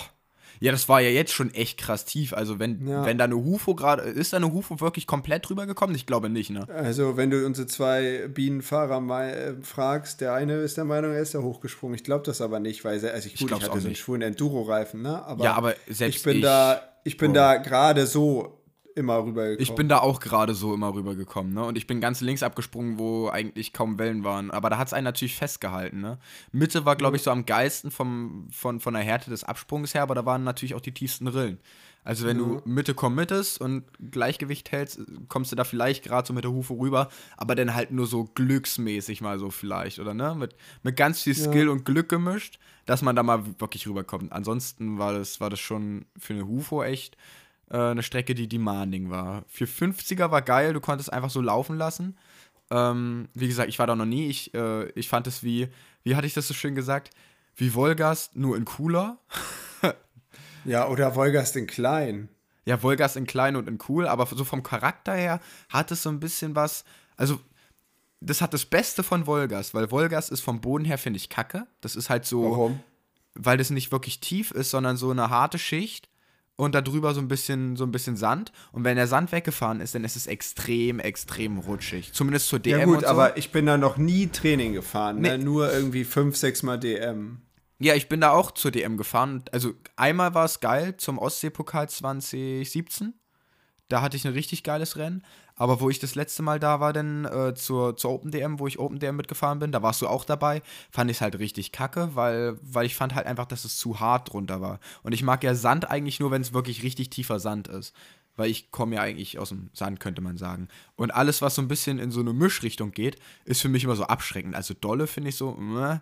S3: Ja, das war ja jetzt schon echt krass tief. Also, wenn,
S2: Ja.
S3: wenn da eine Hufo gerade. Ist da eine Hufo wirklich komplett drüber gekommen? Ich glaube nicht, ne?
S2: Also, wenn du unsere zwei Bienenfahrer äh, fragst, der eine ist der Meinung, er ist da hochgesprungen. Ich glaube das aber nicht, weil, er- also ich, gut, ich,
S3: glaub's
S2: hatte so einen schwulen Enduro-Reifen, ne? Aber
S3: Ja, aber selbst
S2: ich bin
S3: ich-
S2: da, ich bin
S3: Bro.
S2: da gerade so immer rübergekommen.
S3: Ich bin da auch gerade so immer rübergekommen, ne? Und ich bin ganz links abgesprungen, wo eigentlich kaum Wellen waren. Aber da hat es einen natürlich festgehalten, ne? Mitte war, glaube ich, so am geilsten vom, von, von der Härte des Absprungs her, aber da waren natürlich auch die tiefsten Rillen. Also wenn du Mitte committest und Gleichgewicht hältst, kommst du da vielleicht gerade so mit der Hufe rüber, aber dann halt nur so glücksmäßig mal so vielleicht, oder ne? Mit, mit ganz viel Skill und Glück gemischt, dass man da mal wirklich rüberkommt. Ansonsten war das, war das schon für eine Hufo echt äh, eine Strecke, die demanding war. Für 50er war geil, du konntest einfach so laufen lassen. Ähm, wie gesagt, ich war da noch nie. Ich, äh, ich fand es wie, wie hatte ich das so schön gesagt? Wie Wolgast, nur in cooler.
S2: ja, oder Wolgast in klein.
S3: Ja, Wolgast in klein und in cool, aber so vom Charakter her hat es so ein bisschen was. Also, das hat das Beste von Wolgast, weil Wolgast ist vom Boden her, finde ich, kacke. Das ist halt so.
S2: Warum?
S3: Weil das nicht wirklich tief ist, sondern so eine harte Schicht und darüber so ein bisschen so ein bisschen Sand und wenn der Sand weggefahren ist, dann ist es extrem extrem rutschig. Zumindest zur DM
S2: Ja gut,
S3: so.
S2: aber ich bin da noch nie Training gefahren, ne?
S3: Nee.
S2: nur irgendwie fünf, sechs Mal DM.
S3: ja, ich bin da auch zur DM gefahren. Also einmal war es geil zum Ostseepokal 2017. Da hatte ich ein richtig geiles Rennen. Aber wo ich das letzte Mal da war, dann äh, zur, zur Open DM, wo ich Open DM mitgefahren bin, da warst du auch dabei, fand ich es halt richtig kacke, weil, weil ich fand halt einfach, dass es zu hart drunter war. Und ich mag ja Sand eigentlich nur, wenn es wirklich richtig tiefer Sand ist. Weil ich komme ja eigentlich aus dem Sand, könnte man sagen. Und alles, was so ein bisschen in so eine Mischrichtung geht, ist für mich immer so abschreckend. Also Dolle finde ich so, meh.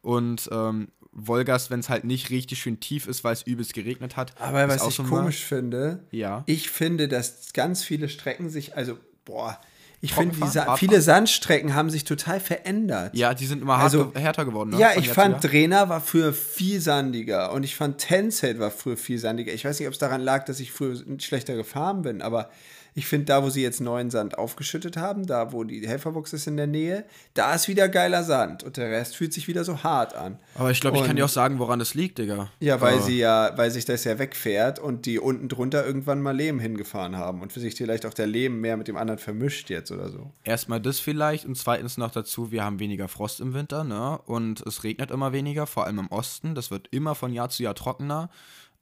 S3: Und ähm, Wolgast, wenn es halt nicht richtig schön tief ist, weil es übelst geregnet hat.
S2: Aber was ich komisch finde,
S3: Ja.
S2: ich finde, dass ganz viele Strecken sich, also, boah, ich finde? Sa viele? Sandstrecken haben sich total verändert.
S3: Ja, die sind immer
S2: Also,
S3: härter geworden, ne?
S2: Ja, ich fand. Trainer war früher viel sandiger und ich fand Tencent war früher viel sandiger. Ich weiß nicht, ob es daran lag, dass ich früher schlechter gefahren bin, aber ich finde, da, wo sie jetzt neuen Sand aufgeschüttet haben, da, wo die Helferbox ist in der Nähe, da ist wieder geiler Sand und der Rest fühlt sich wieder so hart an.
S3: Aber ich glaube, ich kann dir auch sagen, woran das liegt, Digga.
S2: Ja, weil
S3: Äh,
S2: sie ja, weil sich das ja wegfährt und die unten drunter irgendwann mal Lehm hingefahren haben und für sich vielleicht auch der Lehm mehr mit dem anderen vermischt jetzt oder so.
S3: Erstmal das vielleicht und zweitens noch dazu, wir haben weniger Frost im Winter, ne? Und es regnet immer weniger, vor allem im Osten. Das wird immer von Jahr zu Jahr trockener.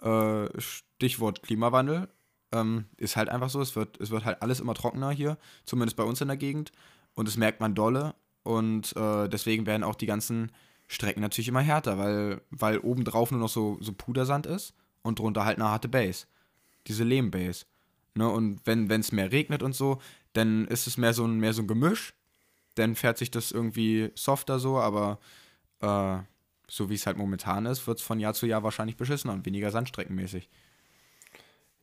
S3: Äh, Stichwort Klimawandel. Ähm, ist halt einfach so, es wird, es wird halt alles immer trockener hier, zumindest bei uns in der Gegend. Und das merkt man dolle. Und äh, deswegen werden auch die ganzen Strecken natürlich immer härter, weil, weil obendrauf nur noch so, so Pudersand ist und drunter halt eine harte Base. Diese Lehmbase. Ne? Und wenn es mehr regnet und so, dann ist es mehr so ein, mehr so ein Gemisch. Dann fährt sich das irgendwie softer so, aber äh, so wie es halt momentan ist, wird es von Jahr zu Jahr wahrscheinlich beschissener und weniger sandstreckenmäßig.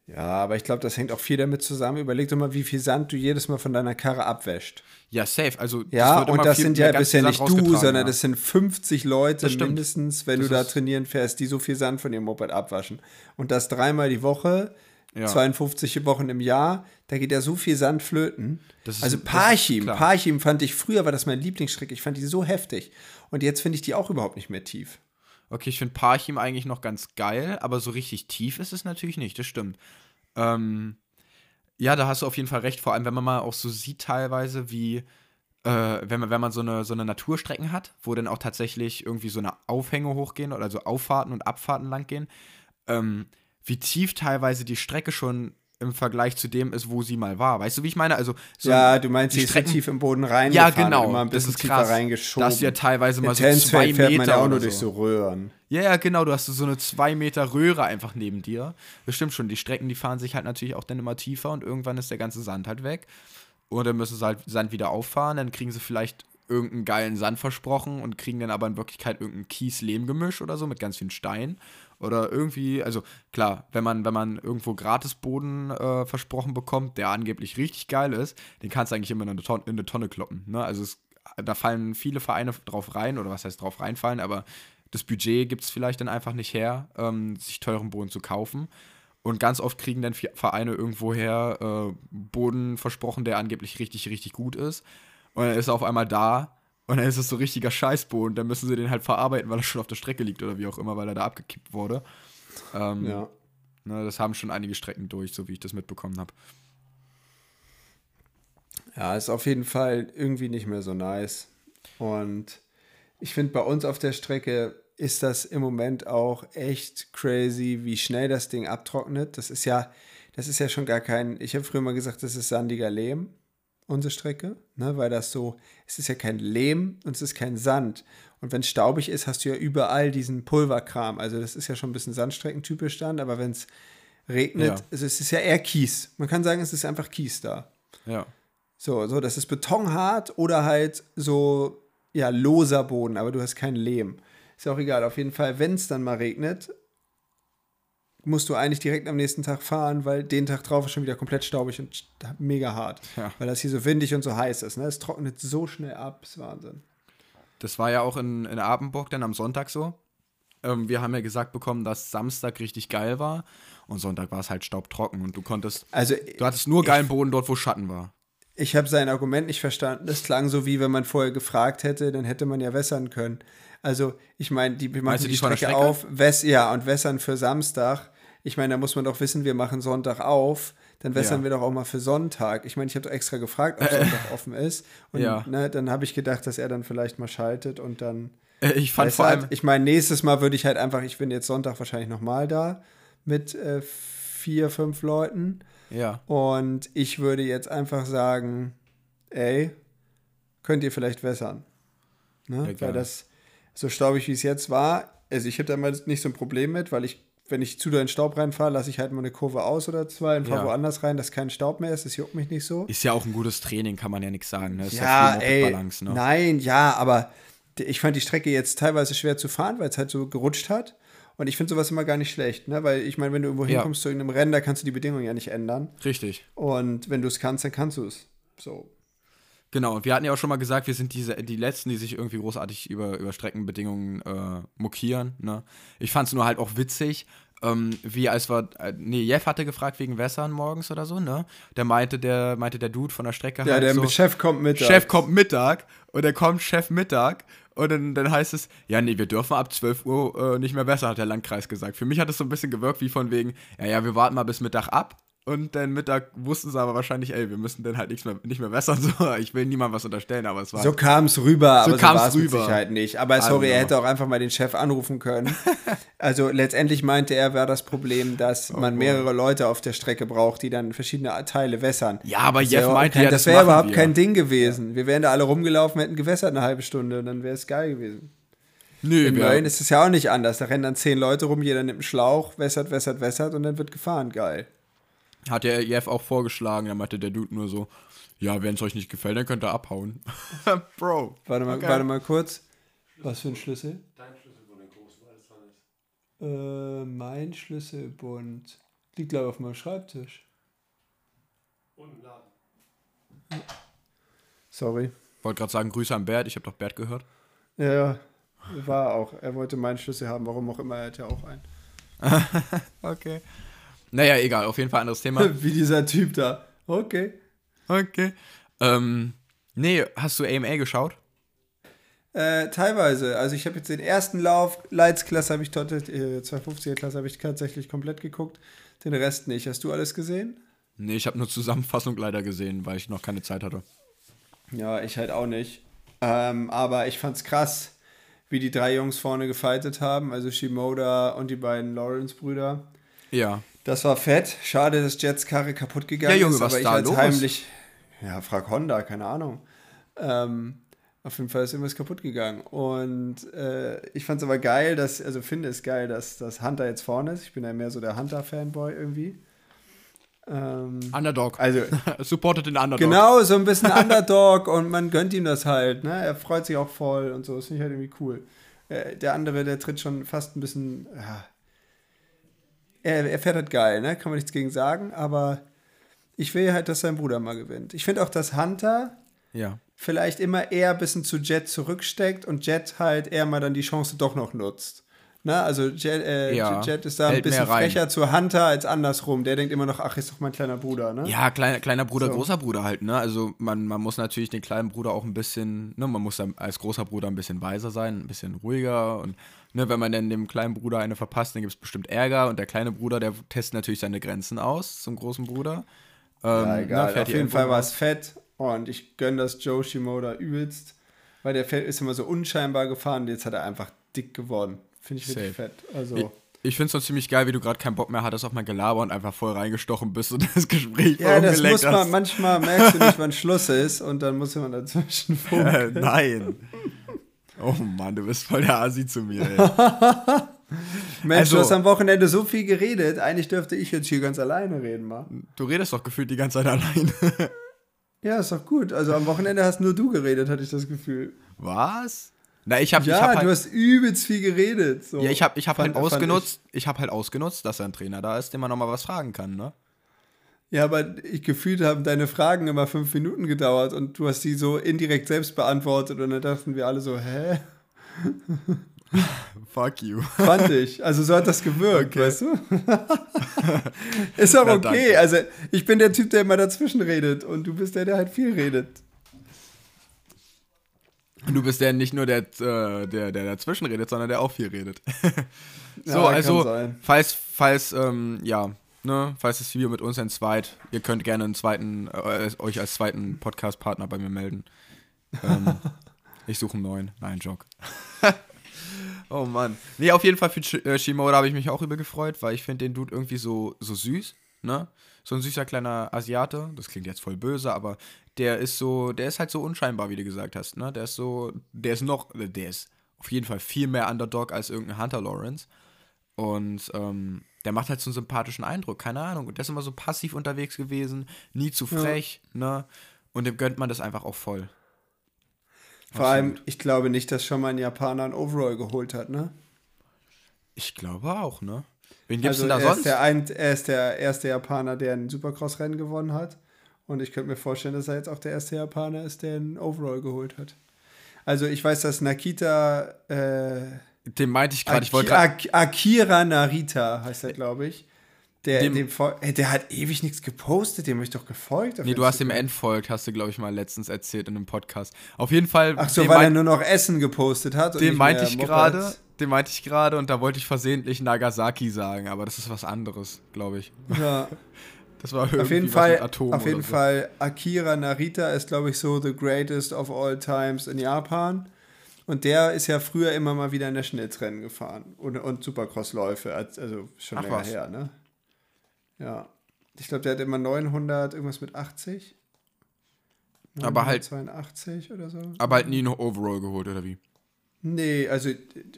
S2: Ja, aber ich glaube, das hängt auch viel damit zusammen. Überleg doch mal, wie viel Sand du jedes Mal von deiner Karre abwäscht.
S3: Ja, safe. Also,
S2: Ja,
S3: wird
S2: und das sind ja bisher
S3: Sand
S2: nicht du, sondern
S3: ja.
S2: das sind 50 Leute
S3: Das
S2: mindestens, wenn
S3: Das
S2: du da trainieren fährst, die so viel Sand von ihrem Moped abwaschen. Und das dreimal die Woche,
S3: Ja.
S2: 52 Wochen im Jahr, da geht ja so viel Sand flöten.
S3: Das ist-
S2: also
S3: das
S2: Parchim. Parchim fand ich, früher war das mein Lieblingsstrecke, ich fand die so heftig. Und jetzt finde ich die auch überhaupt nicht mehr tief.
S3: Okay, ich finde Parchim eigentlich noch ganz geil, aber so richtig tief ist es natürlich nicht, das stimmt. Ähm, ja, da hast du auf jeden Fall recht, vor allem wenn man mal auch so sieht teilweise, wie, äh, wenn man, wenn man so eine, so eine Naturstrecken hat, wo dann auch tatsächlich irgendwie so eine Aufhänge hochgehen oder so Auffahrten und Abfahrten lang gehen, ähm, wie tief teilweise die Strecke schon im Vergleich zu dem ist, wo sie mal war. Weißt du, wie ich meine? Also so
S2: ja, du meinst,
S3: die
S2: ist
S3: Strecken-
S2: tief im Boden
S3: ja,
S2: reingefahren,
S3: genau.
S2: immer ein
S3: das
S2: bisschen
S3: ist
S2: tiefer
S3: krass.
S2: reingeschoben.
S3: Dass ja teilweise mal
S2: In
S3: so zwei
S2: Tensfeld fährt
S3: Meter
S2: man ja auch
S3: oder
S2: nur
S3: so.
S2: durch so Röhren.
S3: Ja, ja, genau. Du hast so eine 2 Meter Röhre einfach neben dir. Das stimmt schon. Die Strecken, die fahren sich halt natürlich auch dann immer tiefer und irgendwann ist der ganze Sand halt weg. Dann müssen sie halt Sand wieder auffahren. Dann kriegen sie vielleicht irgendeinen geilen Sand versprochen und kriegen dann aber in Wirklichkeit irgendein Kies-Lehm-Gemisch oder so mit ganz vielen Steinen. Oder irgendwie, also klar, wenn man, wenn man irgendwo Gratisboden äh, versprochen bekommt, der angeblich richtig geil ist, den kannst du eigentlich immer in eine Tonne, in eine Tonne kloppen. Ne? Also es, da fallen viele Vereine drauf rein, oder was heißt drauf reinfallen, aber das Budget gibt es vielleicht dann einfach nicht her, ähm, sich teuren Boden zu kaufen. Und ganz oft kriegen dann Vereine irgendwoher äh, Boden versprochen, der angeblich richtig, richtig gut ist. Und dann ist er auf einmal da und dann ist es so richtiger Scheißboden. Dann müssen sie den halt verarbeiten, weil er schon auf der Strecke liegt oder wie auch immer, weil er da abgekippt wurde. Ähm,
S2: Ja.
S3: ne, das haben schon einige Strecken durch, so wie ich das mitbekommen habe.
S2: Ja, ist auf jeden Fall irgendwie nicht mehr so nice. Und ich finde, bei uns auf der Strecke ist das im Moment auch echt crazy, wie schnell das Ding abtrocknet. Das ist ja, das ist ja schon gar kein, ich habe früher mal gesagt, das ist sandiger Lehm, unsere Strecke, ne, weil das so, es ist ja kein Lehm und es ist kein Sand. Und wenn es staubig ist, hast du ja überall diesen Pulverkram. Also das ist ja schon ein bisschen Sandstreckentypisch dann, aber wenn es regnet,
S3: Ja.
S2: also es ist ja eher Kies. Man kann sagen, es ist einfach Kies da.
S3: Ja.
S2: So, so, das ist betonhart oder halt so, ja, loser Boden, aber du hast keinen Lehm. Ist ja auch egal. Auf jeden Fall, wenn es dann mal regnet, musst du eigentlich direkt am nächsten Tag fahren, weil den Tag drauf ist schon wieder komplett staubig und mega hart.
S3: Ja.
S2: Weil das hier so windig und so heiß ist. Ne? Es trocknet so schnell ab, ist Wahnsinn.
S3: Das war ja auch in, in Apenburg dann am Sonntag so. Ähm, wir haben ja gesagt bekommen, dass Samstag richtig geil war und Sonntag war es halt staubtrocken und du konntest,
S2: Also,
S3: du hattest nur geilen Boden dort, wo Schatten war.
S2: ich habe sein Argument nicht verstanden. Das klang so, wie wenn man vorher gefragt hätte, dann hätte man ja wässern können. Also, ich meine, die machen
S3: du
S2: die
S3: die
S2: Strecke
S3: Strecke?
S2: auf, wäss, ja, und wässern für Samstag. Ich meine, da muss man doch wissen, wir machen Sonntag auf. Dann wässern
S3: Ja.
S2: wir doch auch mal für Sonntag. Ich meine, ich habe doch extra gefragt, ob Sonntag offen ist. Und
S3: Ja.
S2: ne, dann habe ich gedacht, dass er dann vielleicht mal schaltet und dann.
S3: Äh, Ich fand vor allem,
S2: ich meine, nächstes Mal würde ich halt einfach, ich bin jetzt Sonntag wahrscheinlich nochmal da mit äh, vier, fünf Leuten.
S3: ja,
S2: Und ich würde jetzt einfach sagen, ey, könnt ihr vielleicht wässern. Ne?
S3: Ja,
S2: weil das so staubig, wie es jetzt war, also ich habe da mal nicht so ein Problem mit, weil ich, wenn ich zu in Staub reinfahre, lasse ich halt mal eine Kurve aus oder zwei und fahre
S3: Ja.
S2: woanders rein, dass kein Staub mehr ist, das juckt mich nicht so.
S3: ist ja auch ein gutes Training, kann man ja nichts sagen. Ne? Ist
S2: Ja,
S3: viel
S2: ey,
S3: Moped-Balance, ne?
S2: nein, ja, aber ich fand die Strecke jetzt teilweise schwer zu fahren, weil es halt so gerutscht hat. Und ich finde sowas immer gar nicht schlecht, ne? Weil ich meine, wenn du irgendwo
S3: Ja.
S2: hinkommst zu irgendeinem Rennen, da kannst du die Bedingungen ja nicht ändern.
S3: Richtig.
S2: Und wenn du es kannst, dann kannst du es. So.
S3: Genau, und wir hatten ja auch schon mal gesagt, wir sind diese, die Letzten, die sich irgendwie großartig über, über Streckenbedingungen äh, mokieren. Ne? Ich fand es nur halt auch witzig, ähm, wie als wir, äh, nee, Jeff hatte gefragt wegen Wässern morgens oder so, ne? Der meinte, der meinte der Dude von der Strecke
S2: Ja,
S3: halt
S2: der
S3: so,
S2: Chef kommt mit.
S3: Chef kommt Mittag und dann kommt Chef Mittag und dann, dann heißt es, ja, nee, wir dürfen ab 12 Uhr äh, nicht mehr wässern, hat der Landkreis gesagt. Für mich hat es so ein bisschen gewirkt wie von wegen, ja, ja, wir warten mal bis Mittag ab. Und dann Mittag wussten sie aber wahrscheinlich, ey, wir müssen dann halt nichts mehr, nicht mehr wässern. So, ich will niemandem was unterstellen, aber es war.
S2: So kam es rüber,
S3: So
S2: aber so war es mit. Sicherheit nicht. Aber
S3: Also.
S2: sorry, er hätte auch einfach mal den Chef anrufen können. also letztendlich meinte er, wäre das Problem, dass
S3: Oh
S2: man mehrere Leute auf der Strecke braucht, die dann verschiedene Teile wässern.
S3: Ja, aber
S2: Das
S3: Jeff meinte
S2: kein,
S3: ja,
S2: das
S3: das
S2: wäre überhaupt
S3: wir.
S2: kein Ding gewesen. Wir wären da alle rumgelaufen, hätten gewässert eine halbe Stunde und dann wäre es geil gewesen.
S3: Nö,
S2: In Mölln ist es ja auch nicht anders. Da rennen dann zehn Leute rum, jeder nimmt einen Schlauch, wässert, wässert, wässert und dann wird gefahren. Geil.
S3: Hat der Jeff auch vorgeschlagen, da meinte der Dude nur so, ja, wenn es euch nicht gefällt, dann könnt ihr abhauen. Bro.
S2: Warte mal,
S3: Okay.
S2: warte mal kurz. Was für ein Schlüssel?
S4: Dein Schlüsselbund in groß, weil es dran ist.
S2: Äh, mein Schlüsselbund liegt, glaube ich, auf meinem Schreibtisch.
S4: Und im Laden.
S2: Sorry.
S3: Wollte gerade sagen, Grüße an Bert, ich habe doch Bert gehört.
S2: Ja, ja. War auch. Er wollte meinen Schlüssel haben, warum auch immer. Er hat ja auch einen.
S3: Okay. Naja, egal, auf jeden Fall anderes Thema.
S2: Wie dieser Typ da. Okay.
S3: Okay. Ähm, nee, hast du AMA geschaut?
S2: Äh, teilweise. Also ich habe jetzt den ersten Lauf, Leitsklasse habe ich dort, äh, 250er Klasse habe ich tatsächlich komplett geguckt. Den Rest nicht. Hast du alles gesehen?
S3: Nee, ich habe nur Zusammenfassung leider gesehen, weil ich noch keine Zeit hatte.
S2: Ja, ich halt auch nicht. Ähm, aber ich fand's krass, wie die drei Jungs vorne gefightet haben. Also Shimoda und die beiden Lawrence-Brüder.
S3: Ja.
S2: Das war fett. Schade, dass Jets Karre kaputt gegangen
S3: Ja, Junge,
S2: ist,
S3: was
S2: aber ich
S3: da
S2: als
S3: los?
S2: heimlich. Ja, frag Honda, keine Ahnung. Ähm, auf jeden Fall ist irgendwas kaputt gegangen. Und äh, ich fand es aber geil, dass, also finde es geil, dass, dass Hunter jetzt vorne ist. Ich bin ja mehr so der Hunter-Fanboy irgendwie. Ähm,
S3: Underdog.
S2: also,
S3: Supportet den Underdog.
S2: genau, so ein bisschen Underdog und man gönnt ihm das halt. Ne? Er freut sich auch voll und so. Das finde ich halt irgendwie cool. Äh, der andere, der tritt schon fast ein bisschen. Ja, er, er fährt halt geil, ne? Kann man nichts gegen sagen, aber ich will halt, dass sein Bruder mal gewinnt. Ich finde auch, dass Hunter
S3: Ja.
S2: vielleicht immer eher ein bisschen zu Jet zurücksteckt und Jet halt eher mal dann die Chance doch noch nutzt. Na, also Jet, äh,
S3: Ja,
S2: Jet ist da ein bisschen frecher zu Hunter als andersrum. Der denkt immer noch, ach, ist doch mein kleiner Bruder, ne?
S3: Ja, kleiner, kleiner Bruder,
S2: So.
S3: großer Bruder halt, ne? Also man, man muss natürlich den kleinen Bruder auch ein bisschen, ne, man muss dann als großer Bruder ein bisschen weiser sein, ein bisschen ruhiger und ne, wenn man dann dem kleinen Bruder eine verpasst, dann gibt es bestimmt Ärger und der kleine Bruder, der testet natürlich seine Grenzen aus zum großen Bruder. Ähm,
S2: Ja, egal.
S3: fährt
S2: Auf jeden Fall war es fett und ich gönne das Joe Shimoda übelst, weil der Fett ist immer so unscheinbar gefahren und jetzt hat er einfach dick geworden. Finde ich wirklich
S3: Safe.
S2: fett. Also,
S3: Ich, Ich finde es noch ziemlich geil, wie du gerade keinen Bock mehr hattest auf mein Gelaber und einfach voll reingestochen bist und das Gespräch
S2: Ja, das muss man,
S3: hast.
S2: manchmal merkst du nicht, wann Schluss ist und dann muss man dazwischen
S3: Äh, nein. Oh Mann, du bist voll der Asi zu mir, ey.
S2: Mensch,
S3: Also-
S2: du hast am Wochenende so viel geredet, eigentlich dürfte ich jetzt hier ganz alleine reden, mal.
S3: Du redest doch gefühlt die ganze Zeit allein.
S2: Ja, ist doch gut. Also am Wochenende hast nur du geredet, hatte ich das Gefühl.
S3: Was? Na, ich habe
S2: Ja,
S3: ich hab
S2: du
S3: halt,
S2: hast übelst viel geredet. So.
S3: ja, ich hab, ich hab halt
S2: Fand-
S3: ausgenutzt, ich habe halt ausgenutzt, dass ein Trainer da ist, dem man nochmal was fragen kann, ne?
S2: Ja, aber ich gefühlt haben deine Fragen immer fünf Minuten gedauert und du hast die so indirekt selbst beantwortet und dann dachten wir alle so, hä?
S3: Fuck you.
S2: Fand ich. Also so hat das gewirkt, weißt du? Ist auch
S3: Na,
S2: okay.
S3: danke.
S2: Also ich bin der Typ, der immer dazwischen redet und du bist der, der halt viel redet.
S3: Du bist der nicht nur der, äh, der, der dazwischen redet, sondern der auch viel redet. so,
S2: Ja,
S3: also, falls, falls, ähm, ja, ne, falls das Video mit uns entzweit, ihr könnt gerne einen zweiten, äh, euch als zweiten Podcast-Partner bei mir melden. Ähm, ich suche einen neuen. Nein, Joke. oh Mann. Nee, auf jeden Fall für äh, Shimoda habe ich mich auch über gefreut, weil ich finde den Dude irgendwie so, so süß, ne? So ein süßer kleiner Asiate. Das klingt jetzt voll böse, aber der ist so, der ist halt so unscheinbar, wie du gesagt hast, ne? Der ist so, der ist noch, äh, der ist auf jeden Fall viel mehr Underdog als irgendein Hunter Lawrence. Und ähm, der macht halt so einen sympathischen Eindruck, keine Ahnung. Und der ist immer so passiv unterwegs gewesen, nie zu frech, ne? Und dem gönnt man das einfach auch voll.
S2: Vor allem, ich glaube nicht, dass schon mal ein Japaner ein Overall geholt hat, ne?
S3: Ich glaube auch, ne? Wen gibt's
S2: Also
S3: denn da
S2: er,
S3: sonst?
S2: ist der ein, er ist der erste Japaner, der ein Supercross-Rennen gewonnen hat. Und ich könnte mir vorstellen, dass er jetzt auch der erste Japaner ist, der ein Overall geholt hat. Also ich weiß, dass Nakita äh,
S3: Den meinte ich gerade, ich wollte gerade.
S2: Ak- Akira Narita heißt er, glaube ich. Der,
S3: Dem-
S2: dem, ey, der hat ewig nichts gepostet, dem habe ich doch gefolgt.
S3: Nee, du hast dem entfolgt, hast du, glaube ich, mal letztens erzählt in einem Podcast. Auf jeden Fall.
S2: Ach so, weil er nur noch Essen gepostet hat.
S3: Den meinte ich gerade, den meinte ich gerade und da wollte ich versehentlich Nagasaki sagen, aber das ist was anderes, glaube ich.
S2: Ja,
S3: Das war
S2: auf jeden Fall,
S3: Atom
S2: auf jeden
S3: so.
S2: Fall, Akira Narita ist, glaube ich, so the greatest of all times in Japan. Und der ist ja früher immer mal wieder Nationals-Rennen gefahren und, und Supercross-Läufe, als- also schon
S3: Ach
S2: länger
S3: was.
S2: her, ne? Ja. Ich glaube, der hat immer 900, irgendwas mit 80.
S3: Aber halt-
S2: 82 oder so.
S3: Aber halt nie noch Overall geholt, oder wie?
S2: Nee, also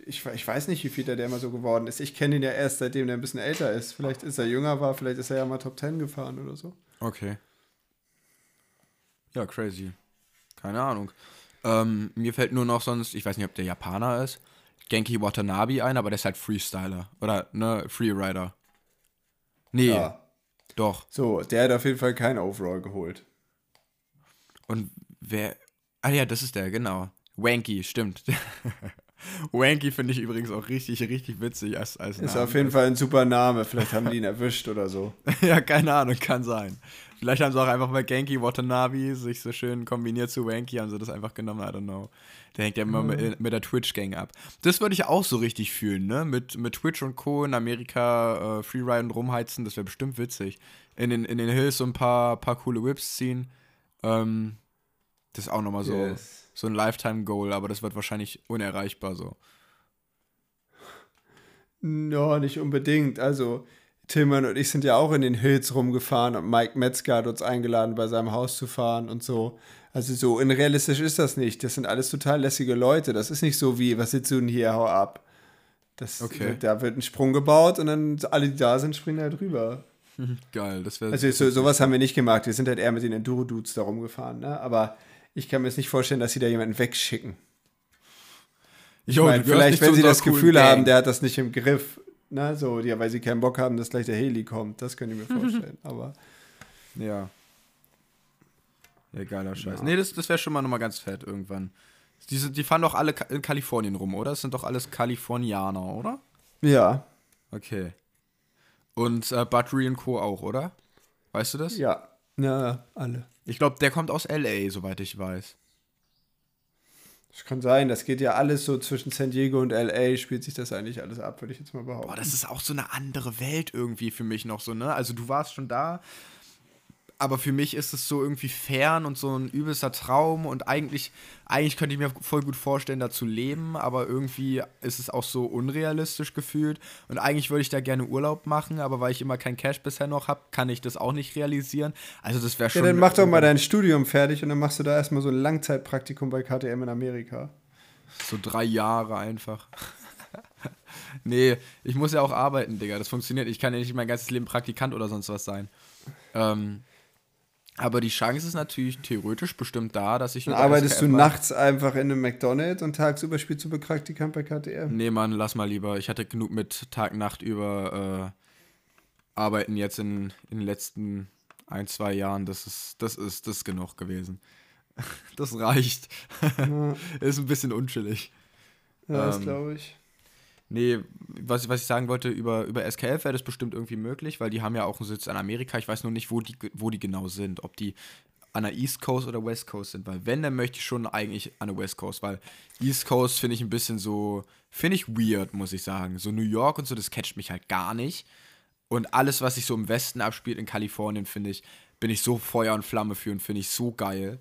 S2: ich, ich weiß nicht, wie viel der, der immer so geworden ist. Ich kenne ihn ja erst, seitdem der ein bisschen älter ist. Vielleicht ist er jünger war, vielleicht ist er ja mal Top 10 gefahren oder so.
S3: Okay. Ja, crazy. Keine Ahnung. Ähm, mir fällt nur noch sonst, ich weiß nicht, ob der Japaner ist, Genki Watanabe ein, aber der ist halt Freestyler. Oder, ne, Freerider. Nee,
S2: Ja.
S3: doch.
S2: So, der hat auf jeden Fall kein Overall geholt.
S3: Und wer. Ah ja, das ist der, genau. Wanky, stimmt. Wanky finde ich übrigens auch richtig, richtig witzig als, als
S2: Ist
S3: Name.
S2: auf jeden Fall ein super Name. Vielleicht haben die ihn erwischt oder so.
S3: ja, keine Ahnung, kann sein. Vielleicht haben sie auch einfach bei Genki Watanabe sich so schön kombiniert zu Wanky, haben sie das einfach genommen, I don't know. Der hängt ja immer mit, mit der Twitch-Gang ab. Das würde ich auch so richtig fühlen, ne? Mit, mit Twitch und Co. in Amerika äh, Freeriden rumheizen, das wäre bestimmt witzig. In den, in den Hills so ein paar, paar coole Whips ziehen. Ähm, das ist auch nochmal so,
S2: Yes.
S3: so ein Lifetime-Goal, aber das wird wahrscheinlich unerreichbar so.
S2: No, nicht unbedingt. Also, Tillmann und ich sind ja auch in den Hills rumgefahren und Mike Metzger hat uns eingeladen, bei seinem Haus zu fahren und so. Also, so unrealistisch ist das nicht. Das sind alles total lässige Leute. Das ist nicht so wie, was sitzt du denn hier, hau ab. Das,
S3: Okay.
S2: Da wird ein Sprung gebaut und dann alle, die da sind, springen da drüber.
S3: Geil, das wäre.
S2: Also, so, sowas haben wir nicht gemacht. Wir sind halt eher mit den Enduro-Dudes da rumgefahren, ne? Aber ich kann mir jetzt nicht vorstellen, dass sie da jemanden wegschicken. Ich
S3: Jo,
S2: meine, vielleicht, wenn sie das Gefühl
S3: Gang.
S2: haben, der hat das nicht im Griff, ne, so, ja, weil sie keinen Bock haben, dass gleich der Heli kommt, das könnte ich mir vorstellen. Aber
S3: Ja. Ja, geiler Scheiß. Nee, das, das wäre schon mal nochmal ganz fett irgendwann. Die, sind, die fahren doch alle in Kalifornien rum, oder? Das sind doch alles Kalifornianer, oder?
S2: ja,
S3: Okay. Und äh, Buttery und Co. auch, oder? Weißt du das?
S2: ja, ja, alle.
S3: Ich glaube, der kommt aus L.A., soweit ich weiß.
S2: Das kann sein, das geht ja alles so zwischen San Diego und LA, spielt sich das eigentlich alles ab, würde ich jetzt mal behaupten.
S3: Boah, das ist auch so eine andere Welt irgendwie für mich noch so, ne? Also du warst schon da, aber für mich ist es so irgendwie fern und so ein übelster Traum und eigentlich, eigentlich könnte ich mir voll gut vorstellen, da zu leben, aber irgendwie ist es auch so unrealistisch gefühlt und eigentlich würde ich da gerne Urlaub machen, aber weil ich immer kein Cash bisher noch habe, kann ich das auch nicht realisieren. Also das wäre schon.
S2: Ja, dann mach doch mal dein Studium fertig und dann machst du da erstmal so ein Langzeitpraktikum bei KTM in Amerika.
S3: So drei Jahre einfach. nee, ich muss ja auch arbeiten, Digga. Das funktioniert. Ich kann ja nicht mein ganzes Leben Praktikant oder sonst was sein. Ähm, aber die Chance ist natürlich theoretisch bestimmt da, dass ich.
S2: Dann arbeitest du nachts einfach in einem McDonald's und tagsüber spielst du Praktikant bei KTM?
S3: Nee, Mann, lass mal lieber. Ich hatte genug mit Tag, Nacht über äh, Arbeiten jetzt in, in den letzten ein, zwei Jahren. Das ist, das ist, das ist genug gewesen. Das reicht. Ja. ist ein bisschen unchillig.
S2: Ja, das ähm, glaube ich.
S3: Nee, was, was ich sagen wollte, über, über SKF wäre das bestimmt irgendwie möglich, weil die haben ja auch einen Sitz in Amerika. Ich weiß nur nicht, wo die, wo die genau sind. Ob die an der East Coast oder West Coast sind. Weil wenn, dann möchte ich schon eigentlich an der West Coast. Weil East Coast finde ich ein bisschen so, finde ich weird, muss ich sagen. So New York und so, das catcht mich halt gar nicht. Und alles, was sich so im Westen abspielt in Kalifornien, finde ich, bin ich so Feuer und Flamme für und finde ich so geil.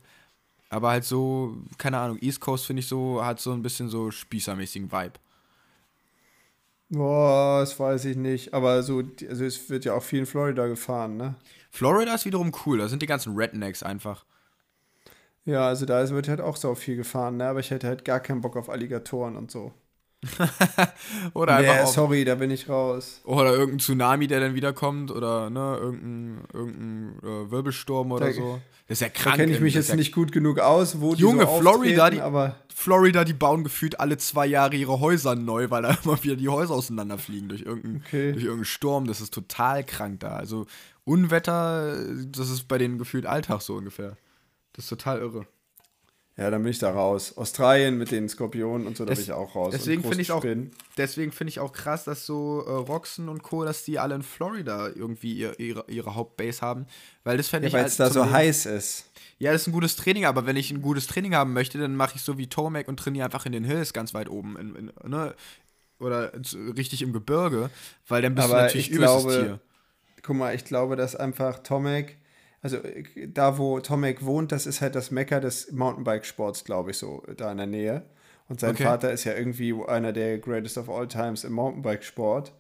S3: Aber halt so, keine Ahnung, East Coast finde ich so, hat so ein bisschen so spießermäßigen Vibe.
S2: Boah, das weiß ich nicht. Aber so, also es wird ja auch viel in Florida gefahren, ne?
S3: Florida ist wiederum cool, da sind die ganzen Rednecks einfach.
S2: Ja, also da wird halt auch so viel gefahren, ne? Aber ich hätte halt gar keinen Bock auf Alligatoren und so.
S3: oder nee, einfach.
S2: sorry, da bin ich raus.
S3: Oder irgendein Tsunami, der dann wiederkommt, oder ne, irgendein, irgendein äh, Wirbelsturm oder da, so.
S2: Das ist ja krank. Da kenne ich mich jetzt ja nicht gut genug aus, wo
S3: Junge,
S2: die so
S3: Florida, die, aber Florida, die bauen gefühlt alle zwei Jahre ihre Häuser neu, weil da immer wieder die Häuser auseinanderfliegen durch irgendeinen, okay. durch irgendeinen Sturm. Das ist total krank da. Also Unwetter, das ist bei denen gefühlt Alltag so ungefähr. Das ist total irre.
S2: Ja, dann bin ich da raus. Australien mit den Skorpionen und so, da bin ich auch raus.
S3: Deswegen finde ich auch, deswegen finde ich auch krass, dass so äh, Roxen und Co., dass die alle in Florida irgendwie ihr, ihre, ihre Hauptbase haben, weil das fände
S2: ja, ich weil es da so Leben, heiß ist.
S3: Ja, das ist ein gutes Training, aber wenn ich ein gutes Training haben möchte, dann mache ich so wie Tomek und trainiere einfach in den Hills ganz weit oben, in, in, ne? oder richtig im Gebirge, weil dann bist aber du natürlich übelstes Tier.
S2: Guck mal, ich glaube, dass einfach Tomek also äh, da, wo Tomek wohnt, das ist halt das Mecker des Mountainbike-Sports, glaube ich, so da in der Nähe. Und sein okay. Vater ist ja irgendwie einer der Greatest of All Times im Mountainbike-Sport.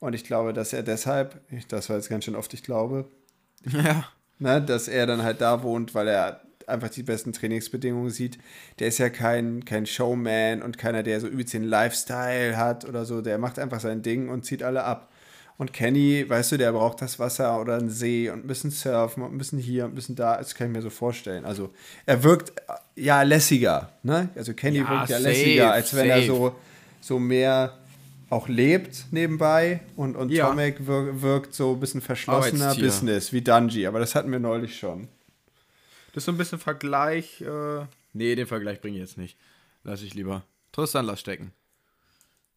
S2: Und ich glaube, dass er deshalb, das war jetzt ganz schön oft, ich glaube,
S3: ja.
S2: ne, dass er dann halt da wohnt, weil er einfach die besten Trainingsbedingungen sieht. Der ist ja kein, kein Showman und keiner, der so übelst den Lifestyle hat oder so. Der macht einfach sein Ding und zieht alle ab. Und Kenny, weißt du, der braucht das Wasser oder einen See und ein bisschen surfen und ein bisschen hier und ein bisschen da. Das kann ich mir so vorstellen. Also er wirkt ja lässiger, ne? Also Kenny ja, wirkt ja safe, lässiger, als wenn safe. er so, so mehr auch lebt nebenbei und, und ja. Tomek wirkt, wirkt so ein bisschen verschlossener Business wie Dungy, aber das hatten wir neulich schon.
S3: Das ist so ein bisschen Vergleich. Äh, nee, den Vergleich bringe ich jetzt nicht. Lass ich lieber. Tristan, lass stecken.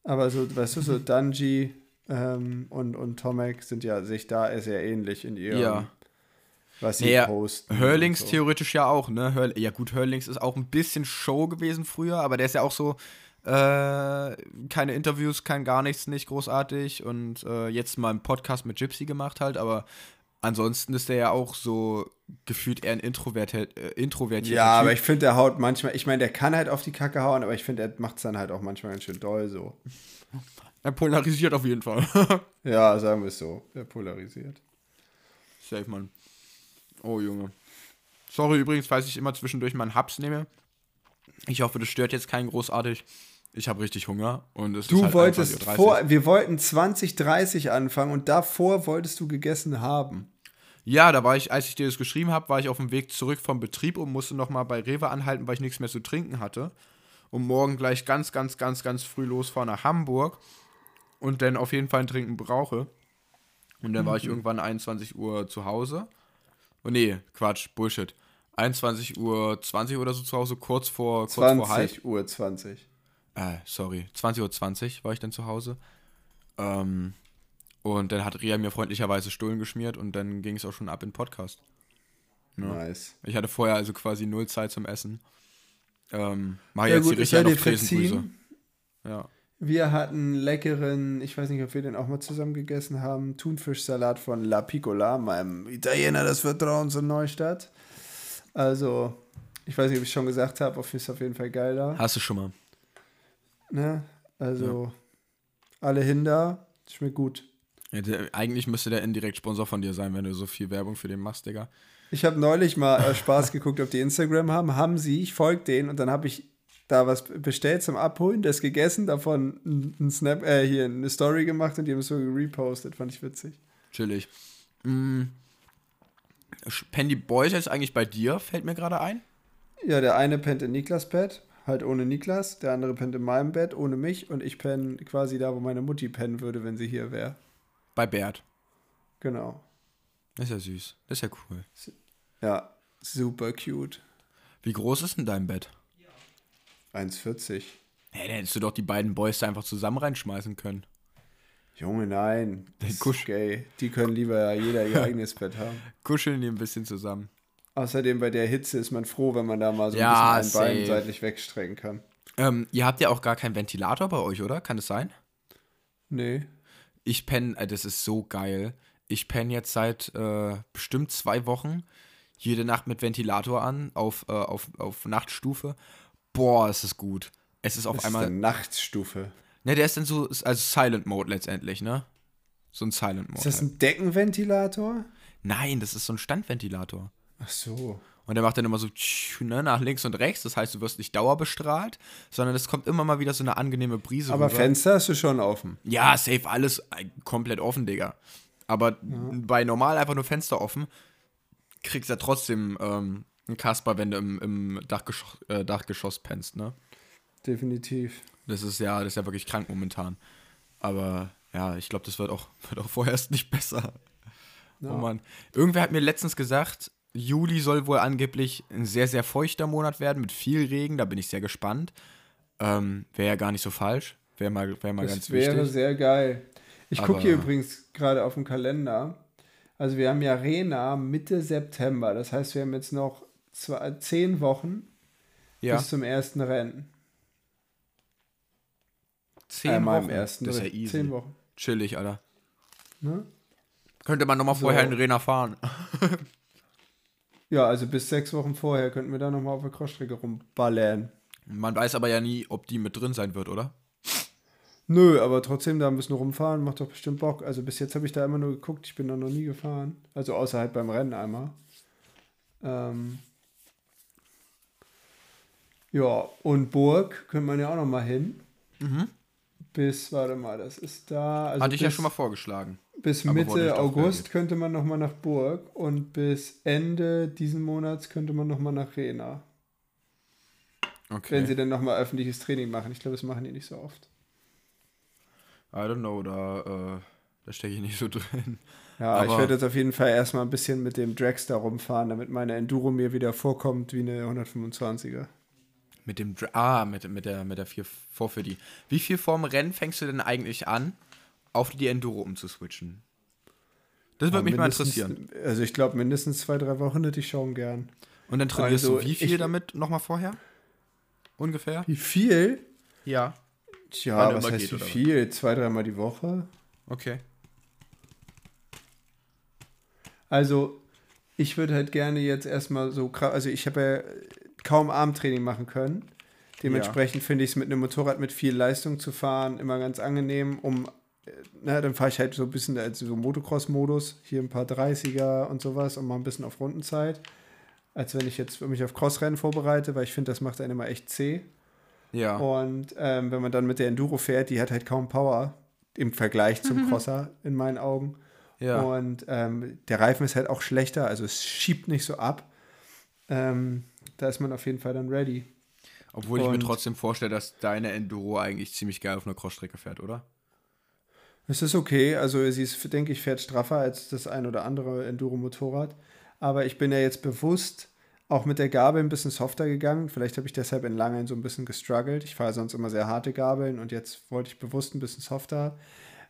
S2: Aber so, weißt du, so Dungy ähm, und, und Tomek sind ja sich da sehr ähnlich in ihrem,
S3: ja.
S2: was sie naja, posten.
S3: Hurlings so. theoretisch ja auch, ne? Hur ja gut, Hurlings ist auch ein bisschen Show gewesen früher, aber der ist ja auch so, äh, keine Interviews, kein gar nichts, nicht großartig und äh, jetzt mal einen Podcast mit Gypsy gemacht halt, aber ansonsten ist der ja auch so gefühlt eher ein introvertiert, äh, introvertierter
S2: Ja, typ. aber ich finde, der haut manchmal, ich meine, der kann halt auf die Kacke hauen, aber ich finde, er macht es dann halt auch manchmal ganz schön doll so.
S3: Er polarisiert auf jeden Fall.
S2: ja, sagen wir es so. Er polarisiert.
S3: Safe, Mann. Oh, Junge. Sorry übrigens, falls ich immer zwischendurch mal einen Hubs nehme. Ich hoffe, das stört jetzt keinen großartig. Ich habe richtig Hunger und es
S2: du
S3: ist halt
S2: wolltest vor, wir wollten 2030 anfangen und davor wolltest du gegessen haben.
S3: Ja, da war ich, als ich dir das geschrieben habe, war ich auf dem Weg zurück vom Betrieb und musste noch mal bei Rewe anhalten, weil ich nichts mehr zu trinken hatte. Und morgen gleich ganz, ganz, ganz, ganz früh losfahren nach Hamburg und dann auf jeden Fall ein Trinken brauche. Und dann war ich mhm. irgendwann 21 Uhr zu Hause. Oh nee, Quatsch, Bullshit. 21 Uhr 20 oder so zu Hause, kurz vor, kurz
S2: 20
S3: vor halb.
S2: Uhr 20.
S3: Äh, sorry, 20 Uhr 20 war ich dann zu Hause. Ähm, und dann hat Ria mir freundlicherweise Stullen geschmiert und dann ging es auch schon ab in Podcast.
S2: Ja. Nice.
S3: Ich hatte vorher also quasi null Zeit zum Essen. Ähm, mach ja, jetzt gut, die richtige Tresengrüße.
S2: Ja. Wir hatten leckeren, ich weiß nicht, ob wir den auch mal zusammen gegessen haben, Thunfischsalat von La Piccola, meinem Italiener des Vertrauens in Neustadt. Also, ich weiß nicht, ob ich schon gesagt habe, auf ist auf jeden Fall geil da.
S3: Hast du schon mal.
S2: Ne? Also, alle hin da, schmeckt gut.
S3: Ja, der, eigentlich müsste der indirekt Sponsor von dir sein, wenn du so viel Werbung für den machst, Digga.
S2: Ich habe neulich mal äh, Spaß geguckt, ob die Instagram haben. Haben sie, ich folge denen und dann habe ich da was bestellt zum Abholen, das gegessen, davon ein Snap, äh, hier eine Story gemacht und die haben es so repostet, fand ich witzig.
S3: Chillig. Mm. Die Boys jetzt eigentlich bei dir, fällt mir gerade ein?
S2: Ja, der eine pennt in Niklas Bett, halt ohne Niklas, der andere pennt in meinem Bett, ohne mich und ich penne quasi da, wo meine Mutti pennen würde, wenn sie hier wäre.
S3: Bei Bert.
S2: Genau.
S3: Das ist ja süß. Das ist ja cool.
S2: Ja, super cute.
S3: Wie groß ist denn dein Bett?
S2: 1,40.
S3: Hey, dann hättest du doch die beiden Boys da einfach zusammen reinschmeißen können.
S2: Junge, nein. Das ist
S3: Kusch-
S2: gay. Die können lieber jeder ihr eigenes Bett haben.
S3: Kuscheln die ein bisschen zusammen.
S2: Außerdem bei der Hitze ist man froh, wenn man da mal so
S3: Ja,
S2: ein bisschen ein Bein seitlich wegstrecken kann.
S3: Ähm, ihr habt ja auch gar keinen Ventilator bei euch, oder? Kann das sein?
S2: Nee.
S3: Ich penne, äh, das ist so geil. Ich penne jetzt seit äh, bestimmt zwei Wochen jede Nacht mit Ventilator an, auf, äh, auf, auf Nachtstufe. Boah, ist es gut. Es ist auf
S2: Das
S3: einmal.
S2: ist eine Nachtstufe.
S3: Ne, der ist dann so, also Silent Mode letztendlich, ne? So ein Silent Mode.
S2: Ist das ein Deckenventilator?
S3: Nein, das ist so ein Standventilator.
S2: Ach so.
S3: Und der macht dann immer so ne, nach links und rechts. Das heißt, du wirst nicht dauerbestrahlt, sondern es kommt immer mal wieder so eine angenehme Brise
S2: Aber
S3: rüber.
S2: Fenster hast du schon offen.
S3: Ja, safe, alles äh, komplett offen, Digga. Aber bei normal einfach nur Fenster offen, kriegst du ja trotzdem ähm, einen Kasper, wenn du im, im Dachgeschoss, äh, Dachgeschoss pennst, ne?
S2: Definitiv.
S3: Das ist ja, das ist ja wirklich krank momentan. Aber ja, ich glaube, das wird auch, wird auch vorerst nicht besser.
S2: Ja.
S3: Oh Mann. Irgendwer hat mir letztens gesagt, Juli soll wohl angeblich ein sehr, sehr feuchter Monat werden mit viel Regen. Da bin ich sehr gespannt. Ähm, Wäre ja gar nicht so falsch. Wäre mal, wär mal
S2: Das
S3: ganz
S2: wäre
S3: wichtig.
S2: sehr geil. Ich gucke hier übrigens gerade auf dem Kalender. Also wir haben ja Rena Mitte September. Das heißt, wir haben jetzt noch zwei, zehn Wochen
S3: Ja,
S2: bis zum ersten Rennen.
S3: zehn
S2: Einmal
S3: Wochen.
S2: im ersten
S3: das ist ja easy.
S2: Zehn Wochen.
S3: Chillig, Alter.
S2: Ne?
S3: Könnte man nochmal
S2: So.
S3: vorher in Rena fahren.
S2: Ja, also bis sechs Wochen vorher könnten wir da nochmal auf der Crossstrecke rumballern.
S3: Man weiß aber ja nie, ob die mit drin sein wird, oder?
S2: Nö, aber trotzdem da ein bisschen rumfahren macht doch bestimmt Bock. Also bis jetzt habe ich da immer nur geguckt, ich bin da noch nie gefahren. Also außer halt beim Rennen einmal. Ähm ja, und Burg könnte man ja auch noch mal hin. Bis, warte mal, das ist da. Also
S3: Hatte ich ja
S2: bis-
S3: schon mal vorgeschlagen.
S2: Bis Mitte August könnte man noch mal nach Burg und bis Ende diesen Monats könnte man noch mal nach Rena.
S3: Okay.
S2: Wenn sie dann noch mal öffentliches Training machen. Ich glaube, das machen die nicht so oft.
S3: I don't know, da, äh, da stecke ich nicht so drin.
S2: Ja, ich
S3: Aber-
S2: werde jetzt auf jeden Fall erstmal ein bisschen mit dem Dragster rumfahren, damit meine Enduro mir wieder vorkommt wie eine 125er.
S3: Mit dem Dra Ah, mit, mit der mit der 4 440. Wie viel vorm Rennen fängst du denn eigentlich an, auf die Enduro umzuswitchen? Das würde
S2: Aber
S3: mich mal interessieren.
S2: Also ich glaube, mindestens zwei, drei Wochen hätte ich schon gern.
S3: Und dann trainierst
S2: also
S3: du wie viel
S2: ich-
S3: damit nochmal vorher? Ungefähr?
S2: Wie viel?
S3: Ja.
S2: Tja, was heißt
S3: geht,
S2: wie
S3: oder
S2: viel? Zwei, dreimal die Woche?
S3: Okay.
S2: Also, ich würde halt gerne jetzt erstmal so, also ich habe ja kaum Armtraining machen können. Dementsprechend finde ich es mit einem Motorrad mit viel Leistung zu fahren immer ganz angenehm, um, äh, na, dann fahre ich halt so ein bisschen als so Motocross-Modus, hier ein paar 30er und sowas und mal ein bisschen auf Rundenzeit, als wenn ich jetzt mich auf Crossrennen vorbereite, weil ich finde, das macht einen immer echt zäh.
S3: Ja.
S2: Und ähm, wenn man dann mit der Enduro fährt, die hat halt kaum Power im Vergleich zum Crosser in meinen Augen.
S3: ja.
S2: Und ähm, der Reifen ist halt auch schlechter, also es schiebt nicht so ab. Ähm, da ist man auf jeden Fall dann ready.
S3: Obwohl ich mir
S2: und-
S3: trotzdem vorstelle, dass deine Enduro eigentlich ziemlich geil auf einer Crossstrecke fährt, oder?
S2: Es ist okay, also sie ist, denke ich, fährt straffer als das ein oder andere Enduro-Motorrad. Aber ich bin ja jetzt bewusst auch mit der Gabel ein bisschen softer gegangen. Vielleicht habe ich deshalb in Langen so ein bisschen gestruggelt. Ich fahre sonst immer sehr harte Gabeln und jetzt wollte ich bewusst ein bisschen softer,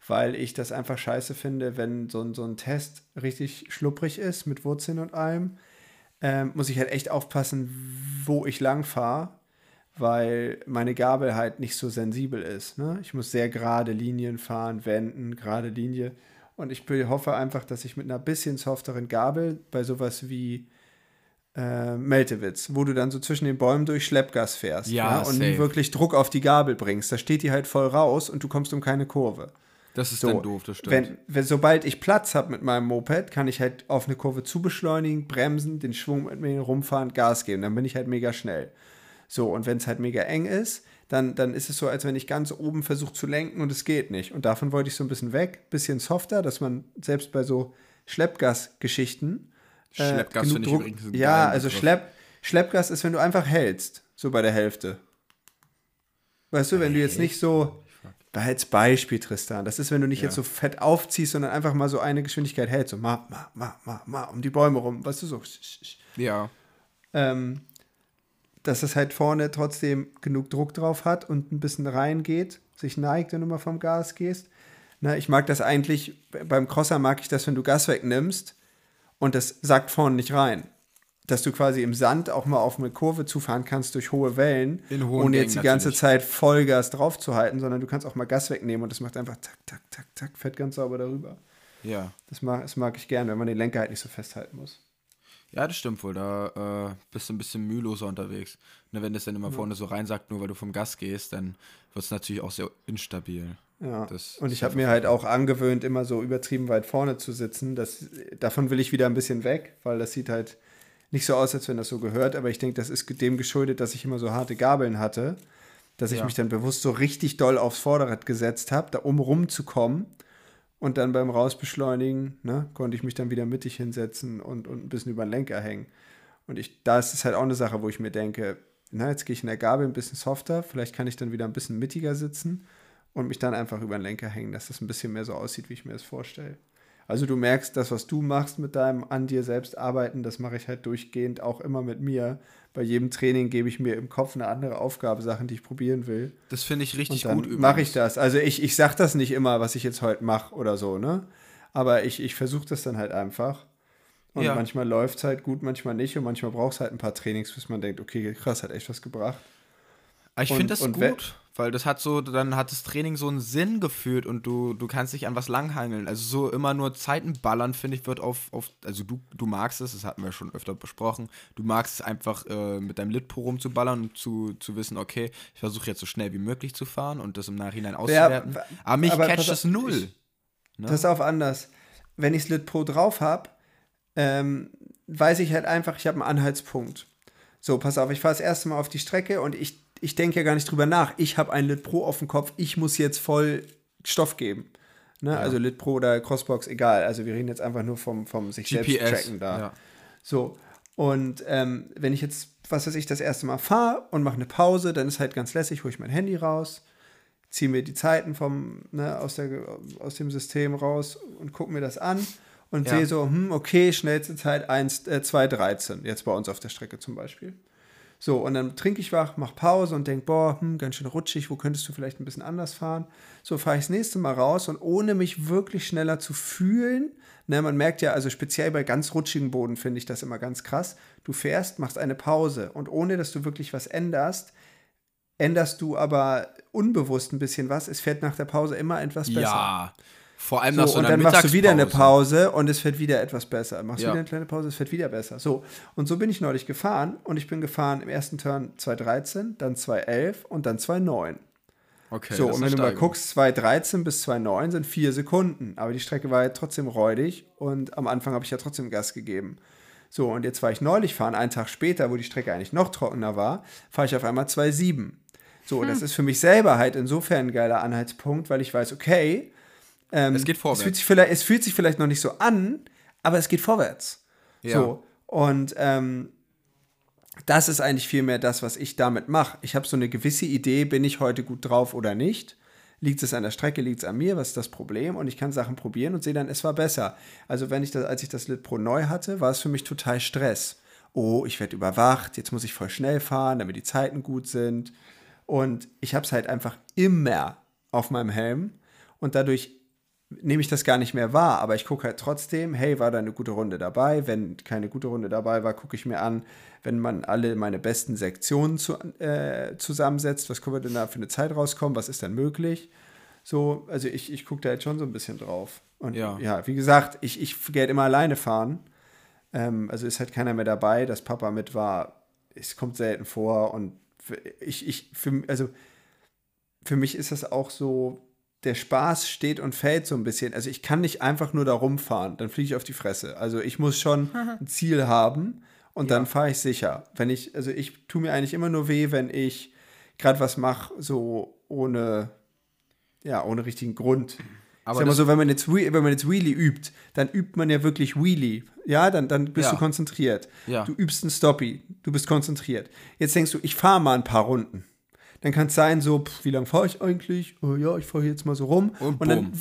S2: weil ich das einfach scheiße finde, wenn so ein, so ein Test richtig schlupprig ist mit Wurzeln und allem. Ähm, muss ich halt echt aufpassen, wo ich lang fahre, weil meine Gabel halt nicht so sensibel ist. Ne? Ich muss sehr gerade Linien fahren, wenden, gerade Linie. Und ich hoffe einfach, dass ich mit einer bisschen softeren Gabel bei sowas wie äh, Meltewitz, wo du dann so zwischen den Bäumen durch Schleppgas fährst
S3: Ja,
S2: und
S3: safe.
S2: nie wirklich Druck auf die Gabel bringst. Da steht die halt voll raus und du kommst um keine Kurve.
S3: Das ist
S2: So,
S3: dann doof, das stimmt.
S2: Wenn, wenn, sobald ich Platz habe mit meinem Moped, kann ich halt auf eine Kurve zubeschleunigen, bremsen, den Schwung mit mir rumfahren, Gas geben. Dann bin ich halt mega schnell. So, und wenn es halt mega eng ist, dann, dann ist es so, als wenn ich ganz oben versuche zu lenken und es geht nicht. Und davon wollte ich so ein bisschen weg, bisschen softer, dass man selbst bei so Schleppgas-Geschichten. äh,
S3: Schleppgas
S2: genug Druck- Ja, also. Schlepp, Schleppgas ist, wenn du einfach hältst, so bei der Hälfte. Weißt du, wenn du jetzt nicht so, als Beispiel, Tristan, das ist, wenn du nicht jetzt so fett aufziehst, sondern einfach mal so eine Geschwindigkeit hältst, so ma, ma, ma, ma, ma, um die Bäume rum, weißt du, so.
S3: Ja.
S2: Ähm, dass es halt vorne trotzdem genug Druck drauf hat und ein bisschen reingeht, sich neigt, wenn du mal vom Gas gehst. Na, ich mag das eigentlich, beim Crosser mag ich das, wenn du Gas wegnimmst und das sackt vorne nicht rein. Dass du quasi im Sand auch mal auf eine Kurve zufahren kannst durch hohe Wellen, ohne jetzt die ganze
S3: natürlich.
S2: Zeit Vollgas drauf zu halten, sondern du kannst auch mal Gas wegnehmen und das macht einfach tak, tak, tak, tak, fährt ganz sauber darüber.
S3: Ja.
S2: Das mag, das mag ich gerne, wenn man den Lenker halt nicht so festhalten muss.
S3: Ja, das stimmt wohl. Da äh, bist du ein bisschen müheloser unterwegs. Ne, wenn das dann immer vorne so reinsackt, nur weil du vom Gas gehst, dann wird es natürlich auch sehr instabil.
S2: Ja.
S3: Das
S2: und ich habe mir halt auch angewöhnt, immer so übertrieben weit vorne zu sitzen. Das, davon will ich wieder ein bisschen weg, weil das sieht halt nicht so aus, als wenn das so gehört. Aber ich denke, das ist dem geschuldet, dass ich immer so harte Gabeln hatte, dass ich
S3: Ja.
S2: mich dann bewusst so richtig doll aufs Vorderrad gesetzt habe, da um rumzukommen. Und dann beim Rausbeschleunigen ne, konnte ich mich dann wieder mittig hinsetzen und, und ein bisschen über den Lenker hängen. Und ich, da ist es halt auch eine Sache, wo ich mir denke, na, jetzt gehe ich in der Gabel ein bisschen softer, vielleicht kann ich dann wieder ein bisschen mittiger sitzen und mich dann einfach über den Lenker hängen, dass das ein bisschen mehr so aussieht, wie ich mir das vorstelle. Also du merkst, das, was du machst mit deinem an dir selbst arbeiten, das mache ich halt durchgehend auch immer mit mir. Bei jedem Training gebe ich mir im Kopf eine andere Aufgabe, Sachen, die ich probieren will.
S3: Das finde ich richtig gut übrigens.
S2: mache ich das. Also ich, ich sage das nicht immer, was ich jetzt heute mache oder so, ne? Aber ich, ich versuche das dann halt einfach. Und
S3: Ja.
S2: manchmal läuft es halt gut, manchmal nicht. Und manchmal braucht es halt ein paar Trainings, bis man denkt, okay, krass, hat echt was gebracht.
S3: Aber ich finde das
S2: und
S3: gut, weil das hat so, dann hat das Training so einen Sinn geführt und du, du kannst dich an was langhangeln. Also so immer nur Zeiten ballern, finde ich, wird auf, auf also du, du magst es, das hatten wir schon öfter besprochen, du magst es einfach äh, mit deinem Litpro rumzuballern und zu, zu wissen, okay, ich versuche jetzt so schnell wie möglich zu fahren und das im Nachhinein auszuwerten.
S2: wa-
S3: aber mich
S2: aber
S3: catcht
S2: pass auf,
S3: das null.
S2: ich-
S3: Ne?
S2: Das ist auch anders. Wenn ich Lit Pro drauf habe, ähm, weiß ich halt einfach, ich habe einen Anhaltspunkt. So, pass auf, ich fahre das erste Mal auf die Strecke und ich, ich denke ja gar nicht drüber nach. Ich habe ein Lit Pro auf dem Kopf, ich muss jetzt voll Stoff geben. Ne? Also Lit Pro oder Crossbox, egal. Also wir reden jetzt einfach nur vom, vom sich selbst
S3: GPS.
S2: tracken da.
S3: Ja.
S2: So, und ähm, wenn ich jetzt, was weiß ich, das erste Mal fahre und mache eine Pause, dann ist halt ganz lässig, hole ich mein Handy raus, ziehe mir die Zeiten vom, ne, aus, der, aus dem System raus und gucke mir das an und
S3: Ja.
S2: sehe so, hm, okay, schnellste Zeit 1, äh, 2,13, jetzt bei uns auf der Strecke zum Beispiel. So, und dann trinke ich wach, mach Pause und denke, boah, hm, ganz schön rutschig, wo könntest du vielleicht ein bisschen anders fahren? So fahre ich das nächste Mal raus und ohne mich wirklich schneller zu fühlen, ne, man merkt ja, also speziell bei ganz rutschigen Boden finde ich das immer ganz krass, du fährst, machst eine Pause und ohne, dass du wirklich was änderst, änderst du aber unbewusst ein bisschen was, es fährt nach der Pause immer etwas besser.
S3: ja. Vor allem nach
S2: So,
S3: so
S2: und
S3: einer
S2: dann machst du wieder eine. Pause und es fährt wieder etwas besser. Machst
S3: Ja.
S2: wieder eine kleine Pause, es fährt wieder besser. So, und so bin ich neulich gefahren und ich bin gefahren im ersten Turn 2.13, dann 2.11 und dann 2.9.
S3: Okay,
S2: so,
S3: das
S2: und wenn du mal guckst, 2.13 bis 2.9 sind vier Sekunden. Aber die Strecke war ja trotzdem räudig und am Anfang habe ich ja trotzdem Gas gegeben. So, und jetzt war ich neulich fahren, einen Tag später, wo die Strecke eigentlich noch trockener war, fahre ich auf einmal 2.7. So,
S3: Hm.
S2: das ist für mich selber halt insofern ein geiler Anhaltspunkt, weil ich weiß, okay, ähm,
S3: Es geht vorwärts.
S2: Es fühlt, sich vielleicht, es fühlt sich vielleicht noch nicht so an, aber es geht vorwärts.
S3: Ja.
S2: So, und ähm, das ist eigentlich vielmehr das, was ich damit mache. Ich habe so eine gewisse Idee, bin ich heute gut drauf oder nicht. Liegt es an der Strecke, liegt es an mir, was ist das Problem? Und ich kann Sachen probieren und sehe dann, es war besser. Also wenn ich das, als ich das Lit Pro neu hatte, war es für mich total Stress. Oh, ich werde überwacht, jetzt muss ich voll schnell fahren, damit die Zeiten gut sind. Und ich habe es halt einfach immer auf meinem Helm und dadurch nehme ich das gar nicht mehr wahr, aber ich gucke halt trotzdem, hey, war da eine gute Runde dabei? Wenn keine gute Runde dabei war, gucke ich mir an, wenn man alle meine besten Sektionen zu, äh, zusammensetzt, was können wir denn da für eine Zeit rauskommen, was ist denn möglich? So, also ich, ich gucke da jetzt schon so ein bisschen drauf. Und ja, ja wie gesagt, ich, ich gehe halt immer alleine fahren. Ähm, also ist halt keiner mehr dabei, dass Papa mit war. Es kommt selten vor und ich, ich, für, also für mich ist das auch so, der Spaß steht und fällt so ein bisschen. Also ich kann nicht einfach nur da rumfahren, dann fliege ich auf die Fresse. Also ich muss schon ein Ziel haben und ja. dann fahre ich sicher. Wenn ich, also ich tue mir eigentlich immer nur weh, wenn ich gerade was mache, so ohne, ja, ohne richtigen Grund. Aber ich sag mal so, wenn man, jetzt, wenn man jetzt Wheelie übt, dann übt man ja wirklich Wheelie. Ja, dann, dann bist ja. du konzentriert. Ja. Du übst ein Stoppie, du bist konzentriert. Jetzt denkst du, ich fahre mal ein paar Runden dann kann es sein, so, pff, wie lange fahre ich eigentlich? Oh, ja, ich fahre jetzt mal so rum. Und, und dann,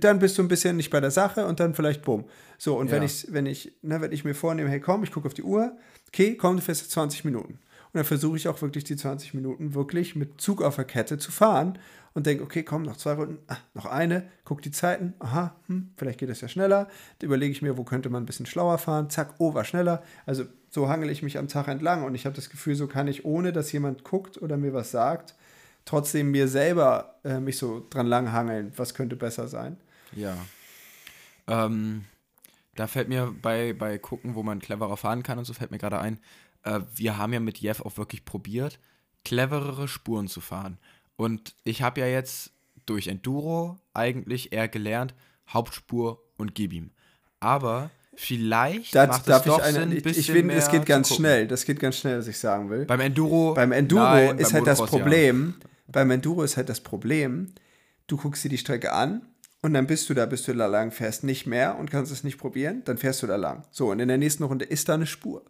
S2: dann, bist du ein bisschen nicht bei der Sache und dann vielleicht bumm. So, und ja. wenn ich, wenn ich, ne, wenn ich mir vornehme, hey komm, ich gucke auf die Uhr, okay, komm, du fährst jetzt 20 Minuten. Und dann versuche ich auch wirklich die 20 Minuten wirklich mit Zug auf der Kette zu fahren und denke, okay, komm, noch zwei Runden, ah, noch eine, guck die Zeiten, aha, hm, vielleicht geht es ja schneller. Da überlege ich mir, wo könnte man ein bisschen schlauer fahren, zack, oh, war schneller. Also so hangel ich mich am Tag entlang und ich habe das Gefühl, so kann ich, ohne dass jemand guckt oder mir was sagt, trotzdem mir selber äh, mich so dran langhangeln, was könnte besser sein.
S3: Ja. Ähm, da fällt mir bei, bei Gucken, wo man cleverer fahren kann und so, fällt mir gerade ein, äh, wir haben ja mit Jeff auch wirklich probiert, cleverere Spuren zu fahren. Und ich habe ja jetzt durch Enduro eigentlich eher gelernt, Hauptspur und gib ihm. Aber vielleicht
S2: das, macht darf es doch eine, Sinn, ich, ich finde, es geht ganz schnell. Das geht ganz schnell, was ich sagen will.
S3: Beim Enduro.
S2: Beim Enduro nein, ist beim halt das Problem. Ja. Beim Enduro ist halt das Problem. Du guckst dir die Strecke an und dann bist du da, bis du da lang fährst, nicht mehr und kannst es nicht probieren. Dann fährst du da lang. So und in der nächsten Runde ist da eine Spur.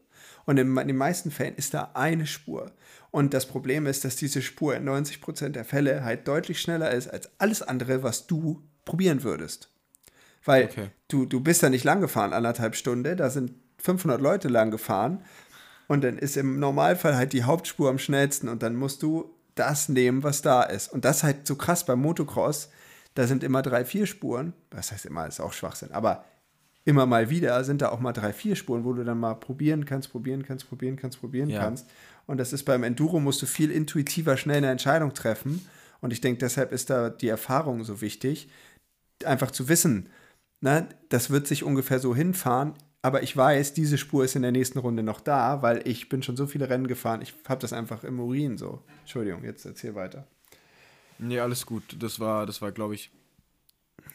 S2: Und in, in den meisten Fällen ist da eine Spur. Und das Problem ist, dass diese Spur in 90% der Fälle halt deutlich schneller ist als alles andere, was du probieren würdest. Weil okay. du, du bist da nicht lang gefahren, anderthalb Stunden, da sind 500 Leute lang gefahren und dann ist im Normalfall halt die Hauptspur am schnellsten und dann musst du das nehmen, was da ist. Und das ist halt so krass beim Motocross, da sind immer drei, vier Spuren, das heißt immer, ist auch Schwachsinn, aber immer mal wieder sind da auch mal drei, vier Spuren, wo du dann mal probieren kannst, probieren kannst, probieren kannst, probieren ja. kannst. Und das ist beim Enduro, musst du viel intuitiver schnell eine Entscheidung treffen. Und ich denke, deshalb ist da die Erfahrung so wichtig, einfach zu wissen, na, das wird sich ungefähr so hinfahren, aber ich weiß, diese Spur ist in der nächsten Runde noch da, weil ich bin schon so viele Rennen gefahren, ich habe das einfach im Urin so. Entschuldigung, jetzt erzähl weiter.
S3: Nee, alles gut. Das war, das war, glaube ich,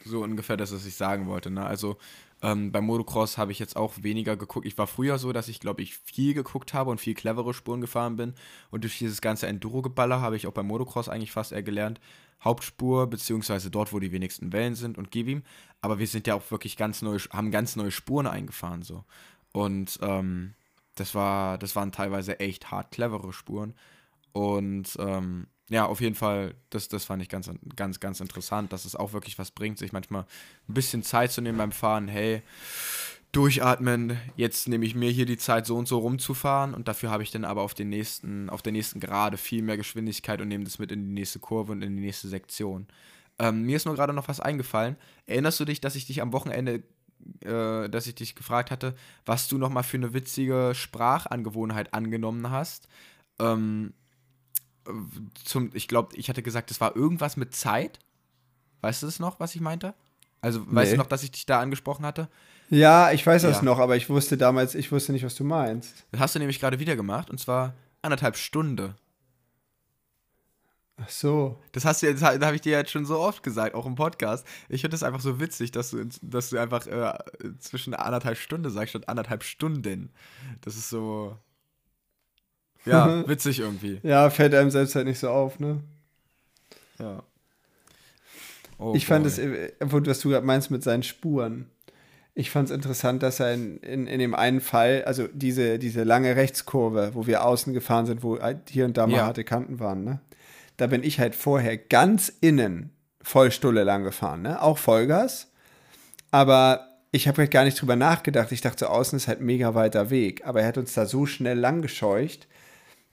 S3: so ungefähr das, was ich sagen wollte. Ne? Also ähm, beim Motocross habe ich jetzt auch weniger geguckt. Ich war früher so, dass ich, glaube ich, viel geguckt habe und viel clevere Spuren gefahren bin. Und durch dieses ganze Enduro-Geballer habe ich auch beim Motocross eigentlich fast eher gelernt, Hauptspur, beziehungsweise dort, wo die wenigsten Wellen sind und gib ihm. Aber wir sind ja auch wirklich ganz neue, haben ganz neue Spuren eingefahren so. Und ähm, das war, das waren teilweise echt hart clevere Spuren. Und ähm, ja, auf jeden Fall, das, das fand ich ganz, ganz, ganz interessant, dass es auch wirklich was bringt, sich manchmal ein bisschen Zeit zu nehmen beim Fahren. Hey, durchatmen, jetzt nehme ich mir hier die Zeit, so und so rumzufahren und dafür habe ich dann aber auf, den nächsten, auf der nächsten Gerade viel mehr Geschwindigkeit und nehme das mit in die nächste Kurve und in die nächste Sektion. Ähm, mir ist nur gerade noch was eingefallen. Erinnerst du dich, dass ich dich am Wochenende, äh, dass ich dich gefragt hatte, was du nochmal für eine witzige Sprachangewohnheit angenommen hast? Ähm, zum, ich glaube, ich hatte gesagt, es war irgendwas mit Zeit. Weißt du es noch, was ich meinte? Also, nee. weißt du noch, dass ich dich da angesprochen hatte?
S2: Ja, ich weiß ja. das noch, aber ich wusste damals, ich wusste nicht, was du meinst.
S3: Das hast du nämlich gerade wieder gemacht und zwar anderthalb Stunden.
S2: Ach so.
S3: Das hast du, das habe ich dir jetzt schon so oft gesagt, auch im Podcast. Ich finde es einfach so witzig, dass du, dass du einfach äh, zwischen anderthalb Stunden sagst statt anderthalb Stunden. Das ist so. Ja, witzig irgendwie.
S2: Ja, fällt einem selbst halt nicht so auf, ne?
S3: Ja.
S2: Oh, ich fand es, was du gerade meinst mit seinen Spuren. Ich fand es interessant, dass er in, in, in dem einen Fall, also diese, diese lange Rechtskurve, wo wir außen gefahren sind, wo hier und da mal ja. harte Kanten waren, ne? Da bin ich halt vorher ganz innen Vollstulle lang gefahren, ne? Auch Vollgas. Aber ich habe halt gar nicht drüber nachgedacht. Ich dachte, außen ist halt mega weiter Weg. Aber er hat uns da so schnell lang gescheucht,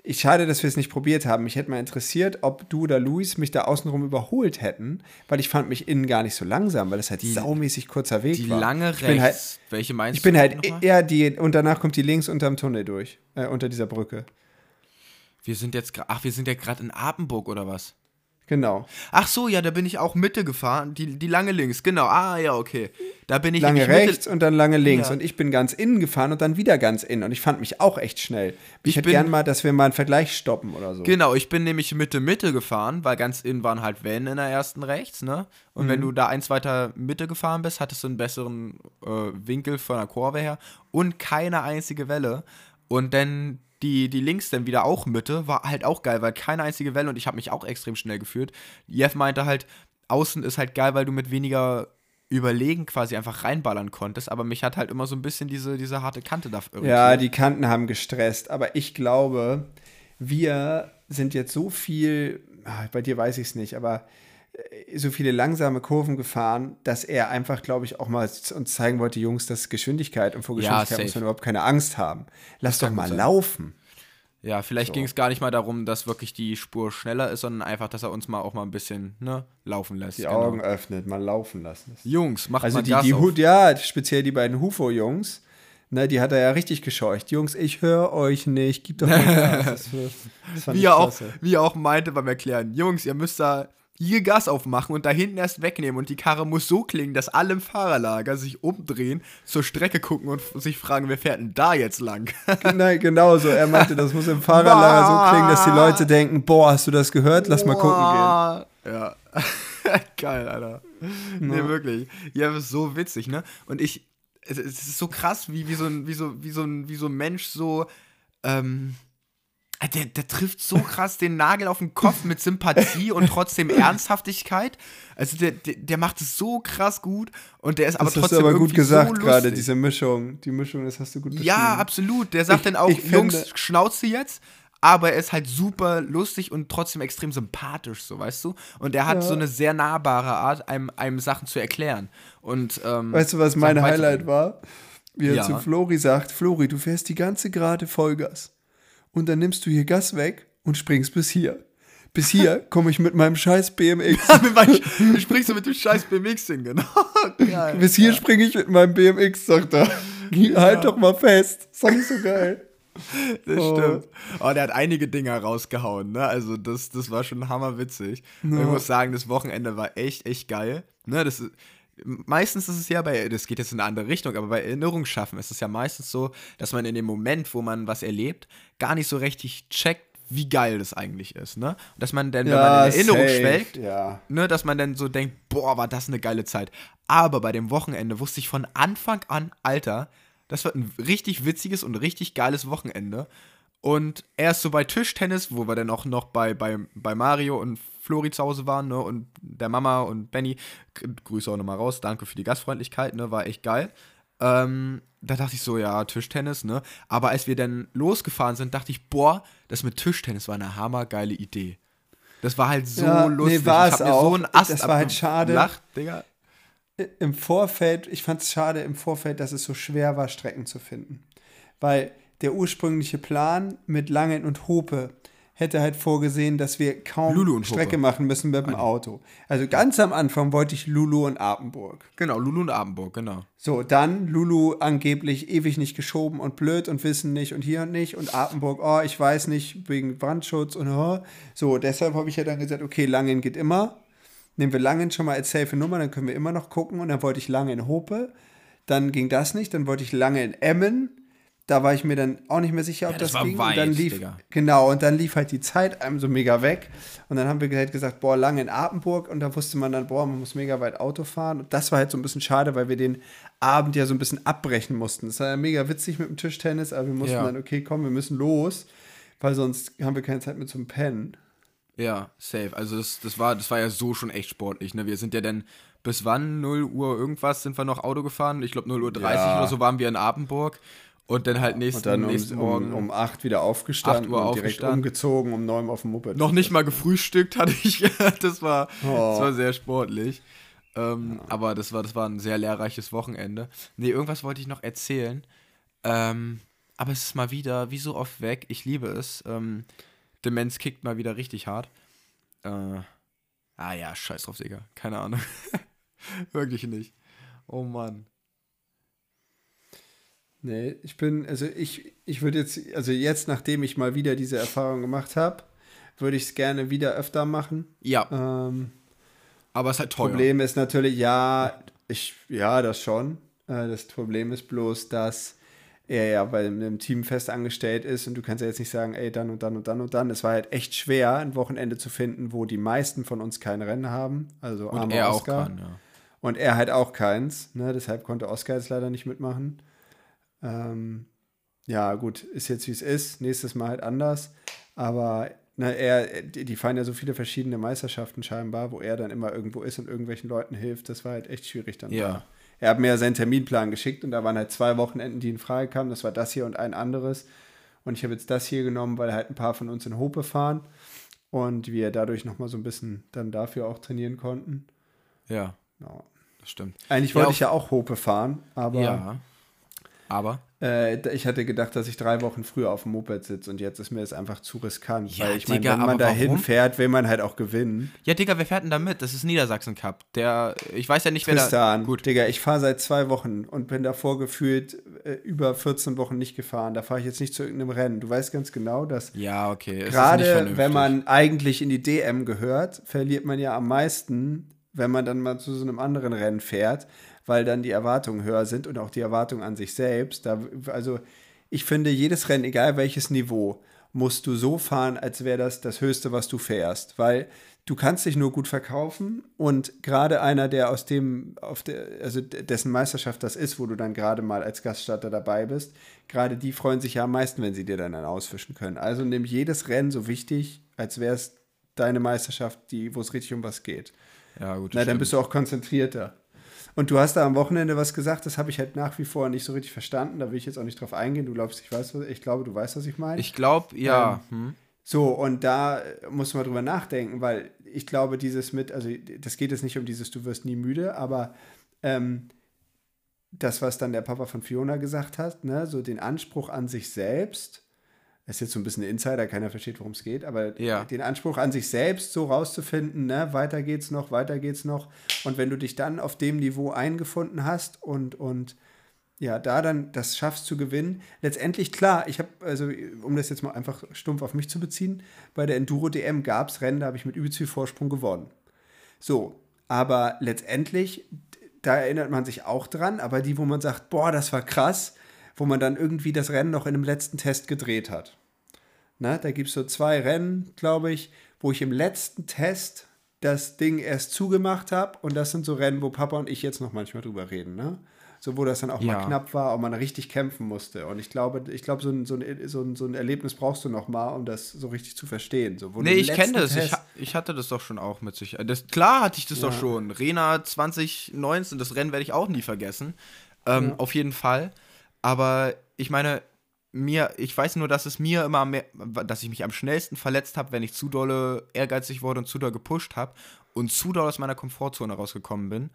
S2: ich schade, dass wir es nicht probiert haben. Mich hätte mal interessiert, ob du oder Luis mich da außenrum überholt hätten, weil ich fand mich innen gar nicht so langsam, weil es halt saumäßig kurzer Weg
S3: Die
S2: war.
S3: lange
S2: ich bin halt,
S3: rechts. Welche meinst
S2: ich bin
S3: du
S2: halt
S3: nochmal?
S2: eher die, und danach kommt die links unterm Tunnel durch, äh, unter dieser Brücke.
S3: Wir sind jetzt ach, wir sind ja gerade in Apenburg oder was?
S2: Genau.
S3: Ach so, ja, da bin ich auch Mitte gefahren, die, die lange links, genau. Ah, ja, okay. Da bin ich
S2: Lange
S3: nämlich Mitte-
S2: rechts und dann lange links.
S3: Ja.
S2: Und ich bin ganz innen gefahren und dann wieder ganz innen. Und ich fand mich auch echt schnell. Ich,
S3: Ich
S2: hätte
S3: bin-
S2: gern mal, dass wir mal einen Vergleich stoppen oder so.
S3: Genau, ich bin nämlich Mitte Mitte gefahren, weil ganz innen waren halt Wellen in der ersten rechts, ne? Und
S2: Mhm.
S3: wenn du da eins weiter Mitte gefahren bist, hattest du einen besseren äh, Winkel von der Kurve her und keine einzige Welle. Und dann die, die links dann wieder auch Mitte, war halt auch geil, weil keine einzige Welle und ich habe mich auch extrem schnell gefühlt. Jeff meinte halt, außen ist halt geil, weil du mit weniger Überlegen quasi einfach reinballern konntest, aber mich hat halt immer so ein bisschen diese, diese harte Kante da irritiert.
S2: Ja, die Kanten haben gestresst. Aber ich glaube, wir sind jetzt so viel, ah, bei dir weiß ich es nicht, aber so viele langsame Kurven gefahren, dass er einfach, glaube ich, auch mal uns zeigen wollte, Jungs, das ist Geschwindigkeit und vor
S3: Ja,
S2: Geschwindigkeit muss
S3: safe.
S2: man überhaupt keine Angst haben. Lass doch mal
S3: sein.
S2: laufen.
S3: Ja, vielleicht
S2: So.
S3: ging es gar nicht mal darum, dass wirklich die Spur schneller ist, sondern einfach, dass er uns mal auch mal ein bisschen ne, laufen lässt.
S2: Die
S3: genau.
S2: Augen öffnet, mal laufen lassen.
S3: Jungs, macht
S2: Also
S3: mal
S2: die,
S3: Gas
S2: die
S3: auf.
S2: Hut, ja, speziell die beiden Hufo-Jungs, ne, die hat er ja richtig gescheucht. Jungs, ich höre euch nicht, gib doch mal Gas. Das, das
S3: wie, er auch, wie er auch meinte beim Erklären, Jungs, ihr müsst da hier Gas aufmachen und da hinten erst wegnehmen und die Karre muss so klingen, dass alle im Fahrerlager sich umdrehen, zur Strecke gucken und sich fragen, wer fährt denn da jetzt lang?
S2: Nein, genau so. Er meinte, das muss im Fahrerlager so klingen, dass die Leute denken, boah, hast du das gehört? Lass mal gucken gehen.
S3: Ja. Geil, Alter. Nee, wirklich. Ja, das ist so witzig, ne? Und ich, es, es ist so krass, wie, wie, so, ein, wie, so, wie, so, ein, wie so ein Mensch so, ähm, der, der trifft so krass den Nagel auf den Kopf mit Sympathie und trotzdem Ernsthaftigkeit. Also der, der, der macht es so krass gut und der ist aber
S2: Das hast
S3: trotzdem
S2: du aber gut gesagt
S3: so
S2: gerade, diese Mischung. Die Mischung, das hast du gut
S3: Ja,
S2: beschrieben.
S3: absolut. Der sagt
S2: Ich-
S3: dann auch,
S2: finde-
S3: Jungs, Schnauze jetzt. Aber er ist halt super lustig und trotzdem extrem sympathisch, so weißt du? Und er hat
S2: Ja.
S3: so eine sehr nahbare Art, einem, einem Sachen zu erklären. Und, ähm,
S2: Weißt du, was mein. Highlight war? Wie er
S3: Ja.
S2: zu Flori sagt, Flori, du fährst die ganze gerade Vollgas. Und dann nimmst du hier Gas weg und springst bis hier. Bis hier komme ich mit meinem scheiß BMX.
S3: Mit meinem- Wie springst du mit dem scheiß BMX hin, genau. Geil.
S2: Bis hier springe ich mit meinem BMX, sagt er. Halt doch mal fest. Das ich so geil.
S3: Das
S2: Oh.
S3: stimmt. Oh, der hat einige Dinger rausgehauen, ne? Also das, das war schon hammerwitzig. Und Ich muss sagen, das Wochenende war echt, echt geil. Ne, das ist, meistens ist es ja bei, das geht jetzt in eine andere Richtung, aber bei Erinnerung schaffen ist es ja meistens so, dass man in dem Moment, wo man was erlebt, gar nicht so richtig checkt, wie geil das eigentlich ist, ne? Und dass man dann, wenn man in Erinnerung
S2: safe,
S3: schwelgt,
S2: Ja.
S3: ne, dass man dann so denkt, boah, war das eine geile Zeit. Aber bei dem Wochenende wusste ich von Anfang an, Alter, das wird ein richtig witziges und richtig geiles Wochenende. Und erst so bei Tischtennis, wo wir dann auch noch bei, bei, bei Mario und Flori zu Hause waren, ne, und der Mama und Benny, Grüße auch nochmal raus, danke für die Gastfreundlichkeit, ne, war echt geil. Ähm, da dachte ich so, ja, Tischtennis, ne? Aber als wir dann losgefahren sind, dachte ich, boah, das mit Tischtennis war eine hammergeile Idee. Das war halt so
S2: Ja, nee,
S3: lustig.
S2: war
S3: ich
S2: es
S3: so
S2: auch.
S3: Ast
S2: Das war halt schade.
S3: abgelacht, Digga.
S2: Im Vorfeld, ich fand es schade im Vorfeld, dass es so schwer war, Strecken zu finden. Weil der ursprüngliche Plan mit Langen und Hope hätte halt vorgesehen, dass wir kaum Strecke
S3: Hope.
S2: machen müssen mit dem Auto. Also ganz am Anfang wollte ich Lulu und Apenburg.
S3: Genau, Lulu und Abenburg, genau.
S2: So, dann Lulu angeblich ewig nicht geschoben und blöd und wissen nicht und hier und nicht und Apenburg, oh, ich weiß nicht, wegen Brandschutz und oh. so, deshalb habe ich ja dann gesagt, okay, Langen geht immer. Nehmen wir Langen schon mal als safe Nummer, dann können wir immer noch gucken und dann wollte ich Lange in Hope. Dann ging das nicht, dann wollte ich Lange in Emmen. Da war ich mir dann auch nicht mehr sicher, ob
S3: Ja, das
S2: das,
S3: war
S2: ging. und dann
S3: weit,
S2: lief,
S3: Digga.
S2: genau, und dann lief halt die Zeit einem so mega weg. Und dann haben wir halt gesagt, boah, lange in Apenburg. Und da wusste man dann, boah, man muss mega weit Auto fahren. Und das war halt so ein bisschen schade, weil wir den Abend ja so ein bisschen abbrechen mussten. Das war ja mega witzig mit dem Tischtennis, aber wir mussten
S3: Ja.
S2: dann, okay, komm, wir müssen los, weil sonst haben wir keine Zeit mehr zum Pennen.
S3: Ja, safe. Also das, das, war, das war ja so schon echt sportlich. Ne? Wir sind ja dann bis wann? 0 Uhr irgendwas sind wir noch Auto gefahren. Ich glaube 0 Uhr 30
S2: Ja.
S3: oder so waren wir in Apenburg. Und dann halt nächsten,
S2: Und dann
S3: nächsten
S2: um,
S3: Morgen
S2: um, um 8 wieder aufgestanden
S3: 8 Uhr
S2: und direkt
S3: aufgestanden.
S2: umgezogen, um 9 auf dem Moped.
S3: noch nicht mal gefrühstückt hatte ich. das, war,
S2: Oh.
S3: das war sehr sportlich. Ähm, Aber das war, das war ein sehr lehrreiches Wochenende. Nee, irgendwas wollte ich noch erzählen. Ähm, aber es ist mal wieder wie so oft weg. Ich liebe es. Ähm, Demenz kickt mal wieder richtig hart. Äh, ah ja, scheiß drauf, Digga. Keine Ahnung. Wirklich nicht. Oh Mann.
S2: Nee, ich bin, also ich, ich würde jetzt, also jetzt, nachdem ich mal wieder diese Erfahrung gemacht habe, würde ich es gerne wieder öfter machen.
S3: Ja.
S2: Ähm,
S3: aber es ist halt teuer.
S2: Problem ist natürlich, ja, ich, ja, das schon. Äh, das Problem ist bloß, dass er ja bei einem Team fest angestellt ist und du kannst ja jetzt nicht sagen, ey, dann und dann und dann und dann. Es war halt echt schwer, ein Wochenende zu finden, wo die meisten von uns kein Rennen haben. Also
S3: Und er
S2: Oscar.
S3: auch kann, ja.
S2: Und er halt auch keins. Ne? Deshalb konnte Oscar jetzt leider nicht mitmachen. Ähm, ja, gut, ist jetzt wie es ist. Nächstes Mal halt anders. Aber ne, er, die, fahren ja so viele verschiedene Meisterschaften scheinbar, wo er dann immer irgendwo ist und irgendwelchen Leuten hilft. Das war halt echt schwierig dann.
S3: Ja.
S2: da. Er hat mir ja seinen Terminplan geschickt und da waren halt zwei Wochenenden, die in Frage kamen. Das war das hier und ein anderes. Und ich habe jetzt das hier genommen, weil halt ein paar von uns in Hope fahren und wir dadurch nochmal so ein bisschen dann dafür auch trainieren konnten.
S3: Ja,
S2: Ja.
S3: das stimmt.
S2: Eigentlich wollte ich ja auch Hope fahren, aber
S3: ja. Aber?
S2: äh, ich hatte gedacht, dass ich drei Wochen früher auf dem Moped sitze und jetzt ist mir das einfach zu riskant.
S3: Ja,
S2: weil ich meine, wenn man da hinfährt, will man halt auch gewinnen.
S3: Ja, Digga, wer fährt denn da mit? Das ist Niedersachsen Cup. Der, ich weiß ja nicht, wer da.
S2: Tristan,
S3: Gut.
S2: Digga, ich fahre seit zwei Wochen und bin davor gefühlt äh, über 14 Wochen nicht gefahren. Da fahre ich jetzt nicht zu irgendeinem Rennen. Du weißt ganz genau, dass
S3: Ja, okay.
S2: gerade wenn man eigentlich in die DM gehört, verliert man ja am meisten, wenn man dann mal zu so einem anderen Rennen fährt, weil dann die Erwartungen höher sind und auch die Erwartungen an sich selbst. Da, also ich finde, jedes Rennen, egal welches Niveau, musst du so fahren, als wäre das das Höchste, was du fährst, weil du kannst dich nur gut verkaufen und gerade einer, der aus dem, auf der, also dessen Meisterschaft das ist, wo du dann gerade mal als Gaststarter dabei bist, gerade die freuen sich ja am meisten, wenn sie dir dann einen ausfischen können. Also nimm jedes Rennen so wichtig, als wäre es deine Meisterschaft, die, wo es richtig um was geht.
S3: Ja, gut.
S2: Na, dann bist du auch konzentrierter. Und du hast da am Wochenende was gesagt, das habe ich halt nach wie vor nicht so richtig verstanden. Da will ich jetzt auch nicht drauf eingehen. Du glaubst, ich weiß, was, ich glaube, du weißt, was ich meine.
S3: Ich glaube, ja. hm.
S2: So, und da muss man drüber nachdenken, weil ich glaube, dieses mit, also das geht jetzt nicht um dieses, du wirst nie müde, aber ähm, das, was dann der Papa von Fiona gesagt hat, ne, so den Anspruch an sich selbst, ist jetzt so ein bisschen Insider, keiner versteht, worum es geht, aber
S3: Ja.
S2: den Anspruch an sich selbst so rauszufinden, ne, weiter geht's noch, weiter geht's noch. Und wenn du dich dann auf dem Niveau eingefunden hast und, und ja, da dann das schaffst zu gewinnen. Letztendlich, klar, ich habe, also um das jetzt mal einfach stumpf auf mich zu beziehen, bei der Enduro-DM gab es Rennen, da habe ich mit übelst viel Vorsprung gewonnen. So, aber letztendlich, da erinnert man sich auch dran, aber die, wo man sagt, boah, das war krass, wo man dann irgendwie das Rennen noch in einem letzten Test gedreht hat. Na, da gibt es so zwei Rennen, glaube ich, wo ich im letzten Test das Ding erst zugemacht habe. Und das sind so Rennen, wo Papa und ich jetzt noch manchmal drüber reden. Ne? So, wo das dann auch
S3: Ja.
S2: mal knapp war und man richtig kämpfen musste. Und ich glaube, ich glaube so, ein, so, ein, so, ein, so ein Erlebnis brauchst du noch mal, um das so richtig zu verstehen. So,
S3: Nee, ich kenne das. Ich, ich hatte das doch schon auch mit sich. Das, klar hatte ich das doch
S2: Ja.
S3: schon. Rena 2019, das Rennen werde ich auch nie vergessen. Ähm, Auf jeden Fall. Aber ich meine, mir, ich weiß nur, dass es mir immer mehr, dass ich mich am schnellsten verletzt habe, wenn ich zu dolle ehrgeizig wurde und zu doll gepusht habe und zu doll aus meiner Komfortzone rausgekommen bin.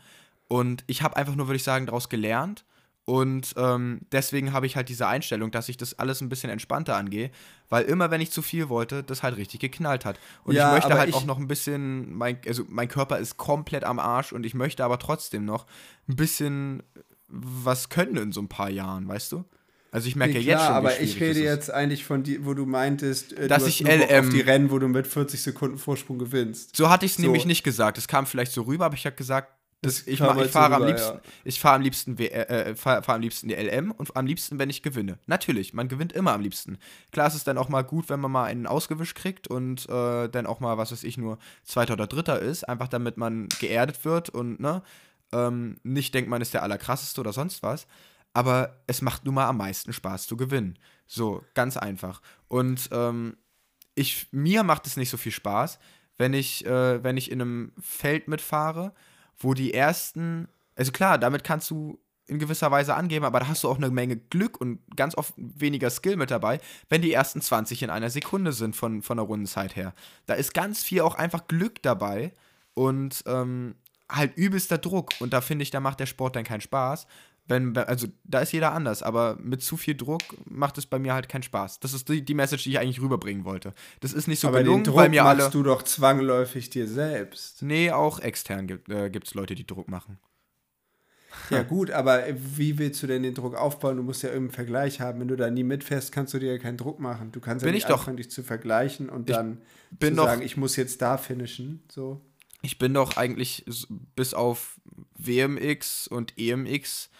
S3: Und ich habe einfach nur, würde ich sagen, daraus gelernt. Und ähm, deswegen habe ich halt diese Einstellung, dass ich das alles ein bisschen entspannter angehe, weil immer, wenn ich zu viel wollte, das halt richtig geknallt hat. Und
S2: Ja,
S3: ich möchte halt
S2: ich-
S3: auch noch ein bisschen, mein, also mein Körper ist komplett am Arsch und ich möchte aber trotzdem noch ein bisschen was können in so ein paar Jahren, weißt du? Also ich merke
S2: Nee,
S3: ja jetzt
S2: klar,
S3: schon,
S2: aber ich rede jetzt eigentlich von die, wo du meintest, äh,
S3: Dass
S2: du
S3: ich LM
S2: auf die Rennen, wo du mit 40 Sekunden Vorsprung gewinnst.
S3: So hatte ich es
S2: So.
S3: nämlich nicht gesagt. Es kam vielleicht so rüber, aber ich habe gesagt, das, ich, mach,
S2: halt
S3: ich
S2: so
S3: fahre am liebsten,
S2: ja.
S3: ich fahre am liebsten, äh, äh, fahr, fahr am liebsten die LM und am liebsten, wenn ich gewinne. Natürlich, man gewinnt immer am liebsten. Klar ist es dann auch mal gut, wenn man mal einen ausgewischt kriegt und äh, dann auch mal, was weiß ich, nur Zweiter oder Dritter ist, einfach damit man geerdet wird und ne, ähm, nicht denkt, man ist der Allerkrasseste oder sonst was. Aber es macht nun mal am meisten Spaß zu gewinnen. So, ganz einfach. Und ähm, ich, mir macht es nicht so viel Spaß, wenn ich, äh, wenn ich in einem Feld mitfahre, wo die ersten, also klar, damit kannst du in gewisser Weise angeben, aber da hast du auch eine Menge Glück und ganz oft weniger Skill mit dabei, wenn die ersten 20 in einer Sekunde sind von, von der Rundenzeit her. Da ist ganz viel auch einfach Glück dabei und ähm, halt übelster Druck. Und da finde ich, da macht der Sport dann keinen Spaß, Wenn, also da ist jeder anders, aber mit zu viel Druck macht es bei mir halt keinen Spaß. Das ist die, die Message, die ich eigentlich rüberbringen wollte. Das ist nicht so
S2: Aber
S3: gelungen,
S2: den Druck
S3: weil mir
S2: machst
S3: alle.
S2: du doch zwangläufig dir selbst.
S3: Nee, auch extern gibt es äh, Leute, die Druck machen.
S2: Ja gut, aber wie willst du denn den Druck aufbauen? Du musst ja irgendeinen Vergleich haben. Wenn du da nie mitfährst, kannst du dir ja keinen Druck machen. Du kannst ja
S3: Bin
S2: nicht
S3: ich doch.
S2: anfangen, dich zu vergleichen und
S3: Ich
S2: dann
S3: bin
S2: zu
S3: doch-
S2: sagen, ich muss jetzt da finishen. So.
S3: Ich bin doch eigentlich bis auf WMX und EMX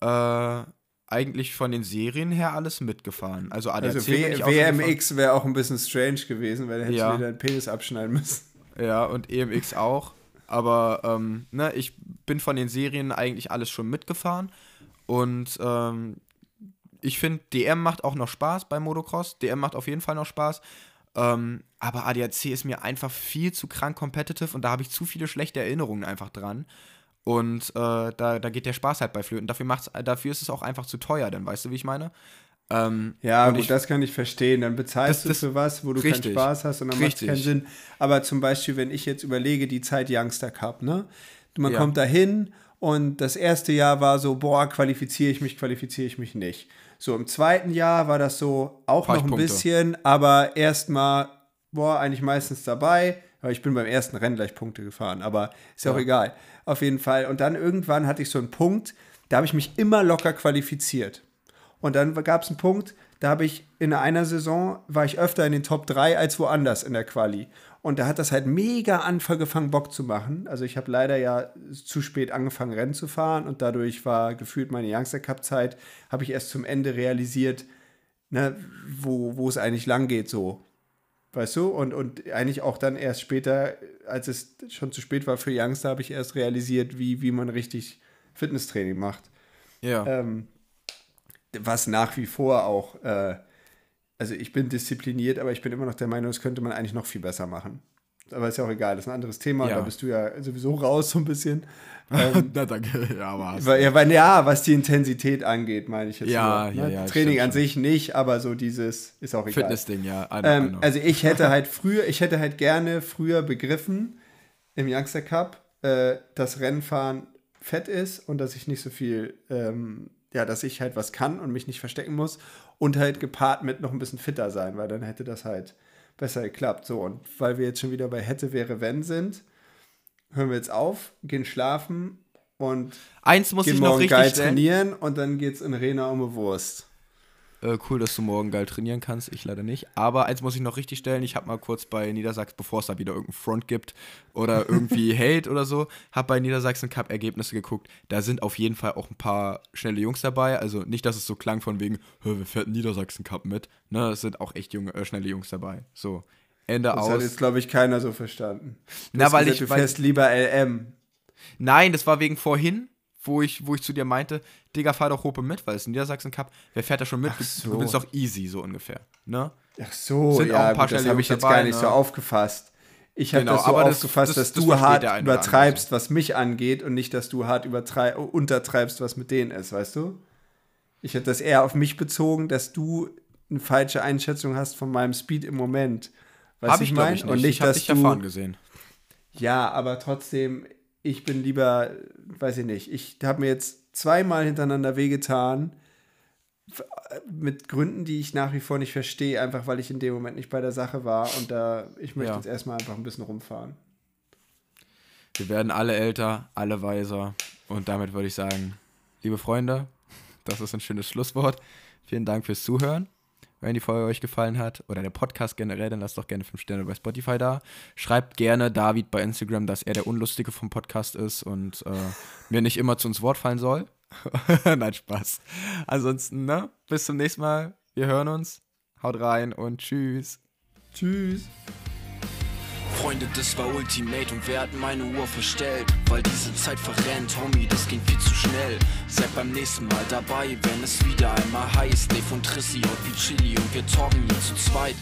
S3: äh, eigentlich von den Serien her alles mitgefahren. Also ADAC
S2: Also. WMX wäre auch ein bisschen strange gewesen, weil da hättest
S3: Ja.
S2: du dir deinen Penis abschneiden müssen.
S3: Ja, und EMX auch. Aber ähm, ne, ich bin von den Serien eigentlich alles schon mitgefahren. Und ähm, ich finde, DM macht auch noch Spaß bei Motocross. DM macht auf jeden Fall noch Spaß. Ähm, aber ADAC ist mir einfach viel zu krank competitive und da habe ich zu viele schlechte Erinnerungen einfach dran. Und äh, da, da geht der Spaß halt bei Flöten. Dafür, macht's, dafür ist es auch einfach zu teuer, dann weißt du, wie ich meine? Ähm,
S2: Ja,
S3: und
S2: gut,
S3: ich-
S2: das kann ich verstehen. Dann bezahlst
S3: Das- das-
S2: du für was, wo du
S3: richtig.
S2: keinen Spaß hast und dann macht es keinen. Sinn. Aber zum Beispiel, wenn ich jetzt überlege, die Zeit Youngster Cup, ne? Man
S3: Ja.
S2: kommt da hin und das erste Jahr war so, boah, qualifiziere ich mich, qualifiziere ich mich nicht. So, im zweiten Jahr war das so auch noch ein bisschen, aber erstmal, boah, eigentlich meistens dabei. Aber ich bin beim ersten Rennen gleich Punkte gefahren, aber ist ja auch egal. Auf jeden Fall. Und dann irgendwann hatte ich so einen Punkt, da habe ich mich immer locker qualifiziert. Und dann gab es einen Punkt, da habe ich in einer Saison, war ich öfter in den Top 3 als woanders in der Quali. Und da hat das halt mega angefangen, Bock zu machen. Also ich habe leider ja zu spät angefangen, Rennen zu fahren und dadurch war gefühlt meine Youngster Cup-Zeit, habe ich erst zum Ende realisiert, ne, wo, wo es eigentlich lang geht so. Weißt du? Und, und eigentlich auch dann erst später, als es schon zu spät war für Youngster, habe ich erst realisiert, wie, wie man richtig Fitnesstraining macht.
S3: ja.
S2: Ähm, was nach wie vor auch, äh, also ich bin diszipliniert, aber ich bin immer noch der Meinung, das könnte man eigentlich noch viel besser machen. Aber ist ja auch egal, das ist ein anderes Thema
S3: Ja.
S2: da bist du ja sowieso raus so ein bisschen. Ähm,
S3: Na, danke. Ja,
S2: weil, ja, weil, ja, was die Intensität angeht, meine ich jetzt
S3: Ja,
S2: nur.
S3: ja, ja,
S2: Training an sich nicht, aber so dieses ist auch egal.
S3: Fitness-Ding, ja. I know, I
S2: Ähm,
S3: know.
S2: also ich hätte halt früher, ich hätte halt gerne früher begriffen im Youngster Cup, äh, dass Rennfahren fett ist und dass ich nicht so viel, ähm, ja, dass ich halt was kann und mich nicht verstecken muss und halt gepaart mit noch ein bisschen fitter sein, weil dann hätte das halt besser geklappt. So, und weil wir jetzt schon wieder bei hätte, wäre, wenn sind, hören wir jetzt auf, gehen schlafen und
S3: Eins muss
S2: gehen
S3: ich noch
S2: morgen
S3: richtig
S2: geil
S3: stellen.
S2: trainieren und dann geht's in Rena um eine Wurst.
S3: Äh, cool, dass du morgen geil trainieren kannst. Ich leider nicht. Aber eins muss ich noch richtig stellen. Ich habe mal kurz bei Niedersachsen, bevor es da wieder irgendeinen Front gibt oder irgendwie Hate oder so, habe bei Niedersachsen Cup Ergebnisse geguckt. Da sind auf jeden Fall auch ein paar schnelle Jungs dabei. Also nicht, dass es so klang von wegen, "Hä, wir fährt Niedersachsen Cup mit. Ne, es sind auch echt junge, äh, schnelle Jungs dabei. So, Ende
S2: Das hat
S3: aus.
S2: jetzt, glaube ich, keiner so verstanden. Du
S3: Na, weil
S2: gesagt,
S3: ich-
S2: du fährst lieber LM.
S3: Nein, das war wegen vorhin, wo ich, wo ich zu dir meinte, Digga, fahr doch Hope mit, weil es ein Niedersachsen Cup. Wer fährt da schon mit?
S2: Ach so.
S3: Du bist doch easy, so ungefähr. Ne?
S2: Ach so,
S3: Sind auch
S2: ja,
S3: ein paar
S2: gut, das habe ich jetzt
S3: dabei,
S2: gar nicht so
S3: ne?
S2: aufgefasst. Ich habe
S3: Genau,
S2: das so
S3: aber das-
S2: aufgefasst,
S3: das-
S2: dass
S3: das
S2: du hart übertreibst, was mich angeht und nicht, dass du hart untertreibst, was mit denen ist, weißt du? Ich hätte das eher auf mich bezogen, dass du eine falsche Einschätzung hast von meinem Speed im Moment. Weißt du,
S3: ich,
S2: ich meine? Und nicht,
S3: ich habe
S2: dass
S3: dich
S2: du.
S3: gesehen.
S2: Ja, aber trotzdem, ich bin lieber, weiß ich nicht, ich habe mir jetzt zweimal hintereinander wehgetan, mit Gründen, die ich nach wie vor nicht verstehe, einfach weil ich in dem Moment nicht bei der Sache war und da, ich möchte
S3: Ja.
S2: jetzt erstmal einfach ein bisschen rumfahren.
S3: Wir werden alle älter, alle weiser. Und damit würde ich sagen, liebe Freunde, das ist ein schönes Schlusswort. Vielen Dank fürs Zuhören. Wenn die Folge euch gefallen hat oder der Podcast generell, dann lasst doch gerne 5 Sterne bei Spotify da. Schreibt gerne David bei Instagram, dass er der Unlustige vom Podcast ist und äh, mir nicht immer zu uns Wort fallen soll. Nein, Spaß. Ansonsten, ne? Bis zum nächsten Mal. Wir hören uns. Haut rein und tschüss.
S2: Tschüss.
S1: Freunde, das war Ultimate und wer hat meine Uhr verstellt? Weil diese Zeit verrennt, Homie, das ging viel zu schnell. Seid beim nächsten Mal dabei, wenn es wieder einmal heißt. Dave und Trissi und wie Chili und wir talken hier zu zweit.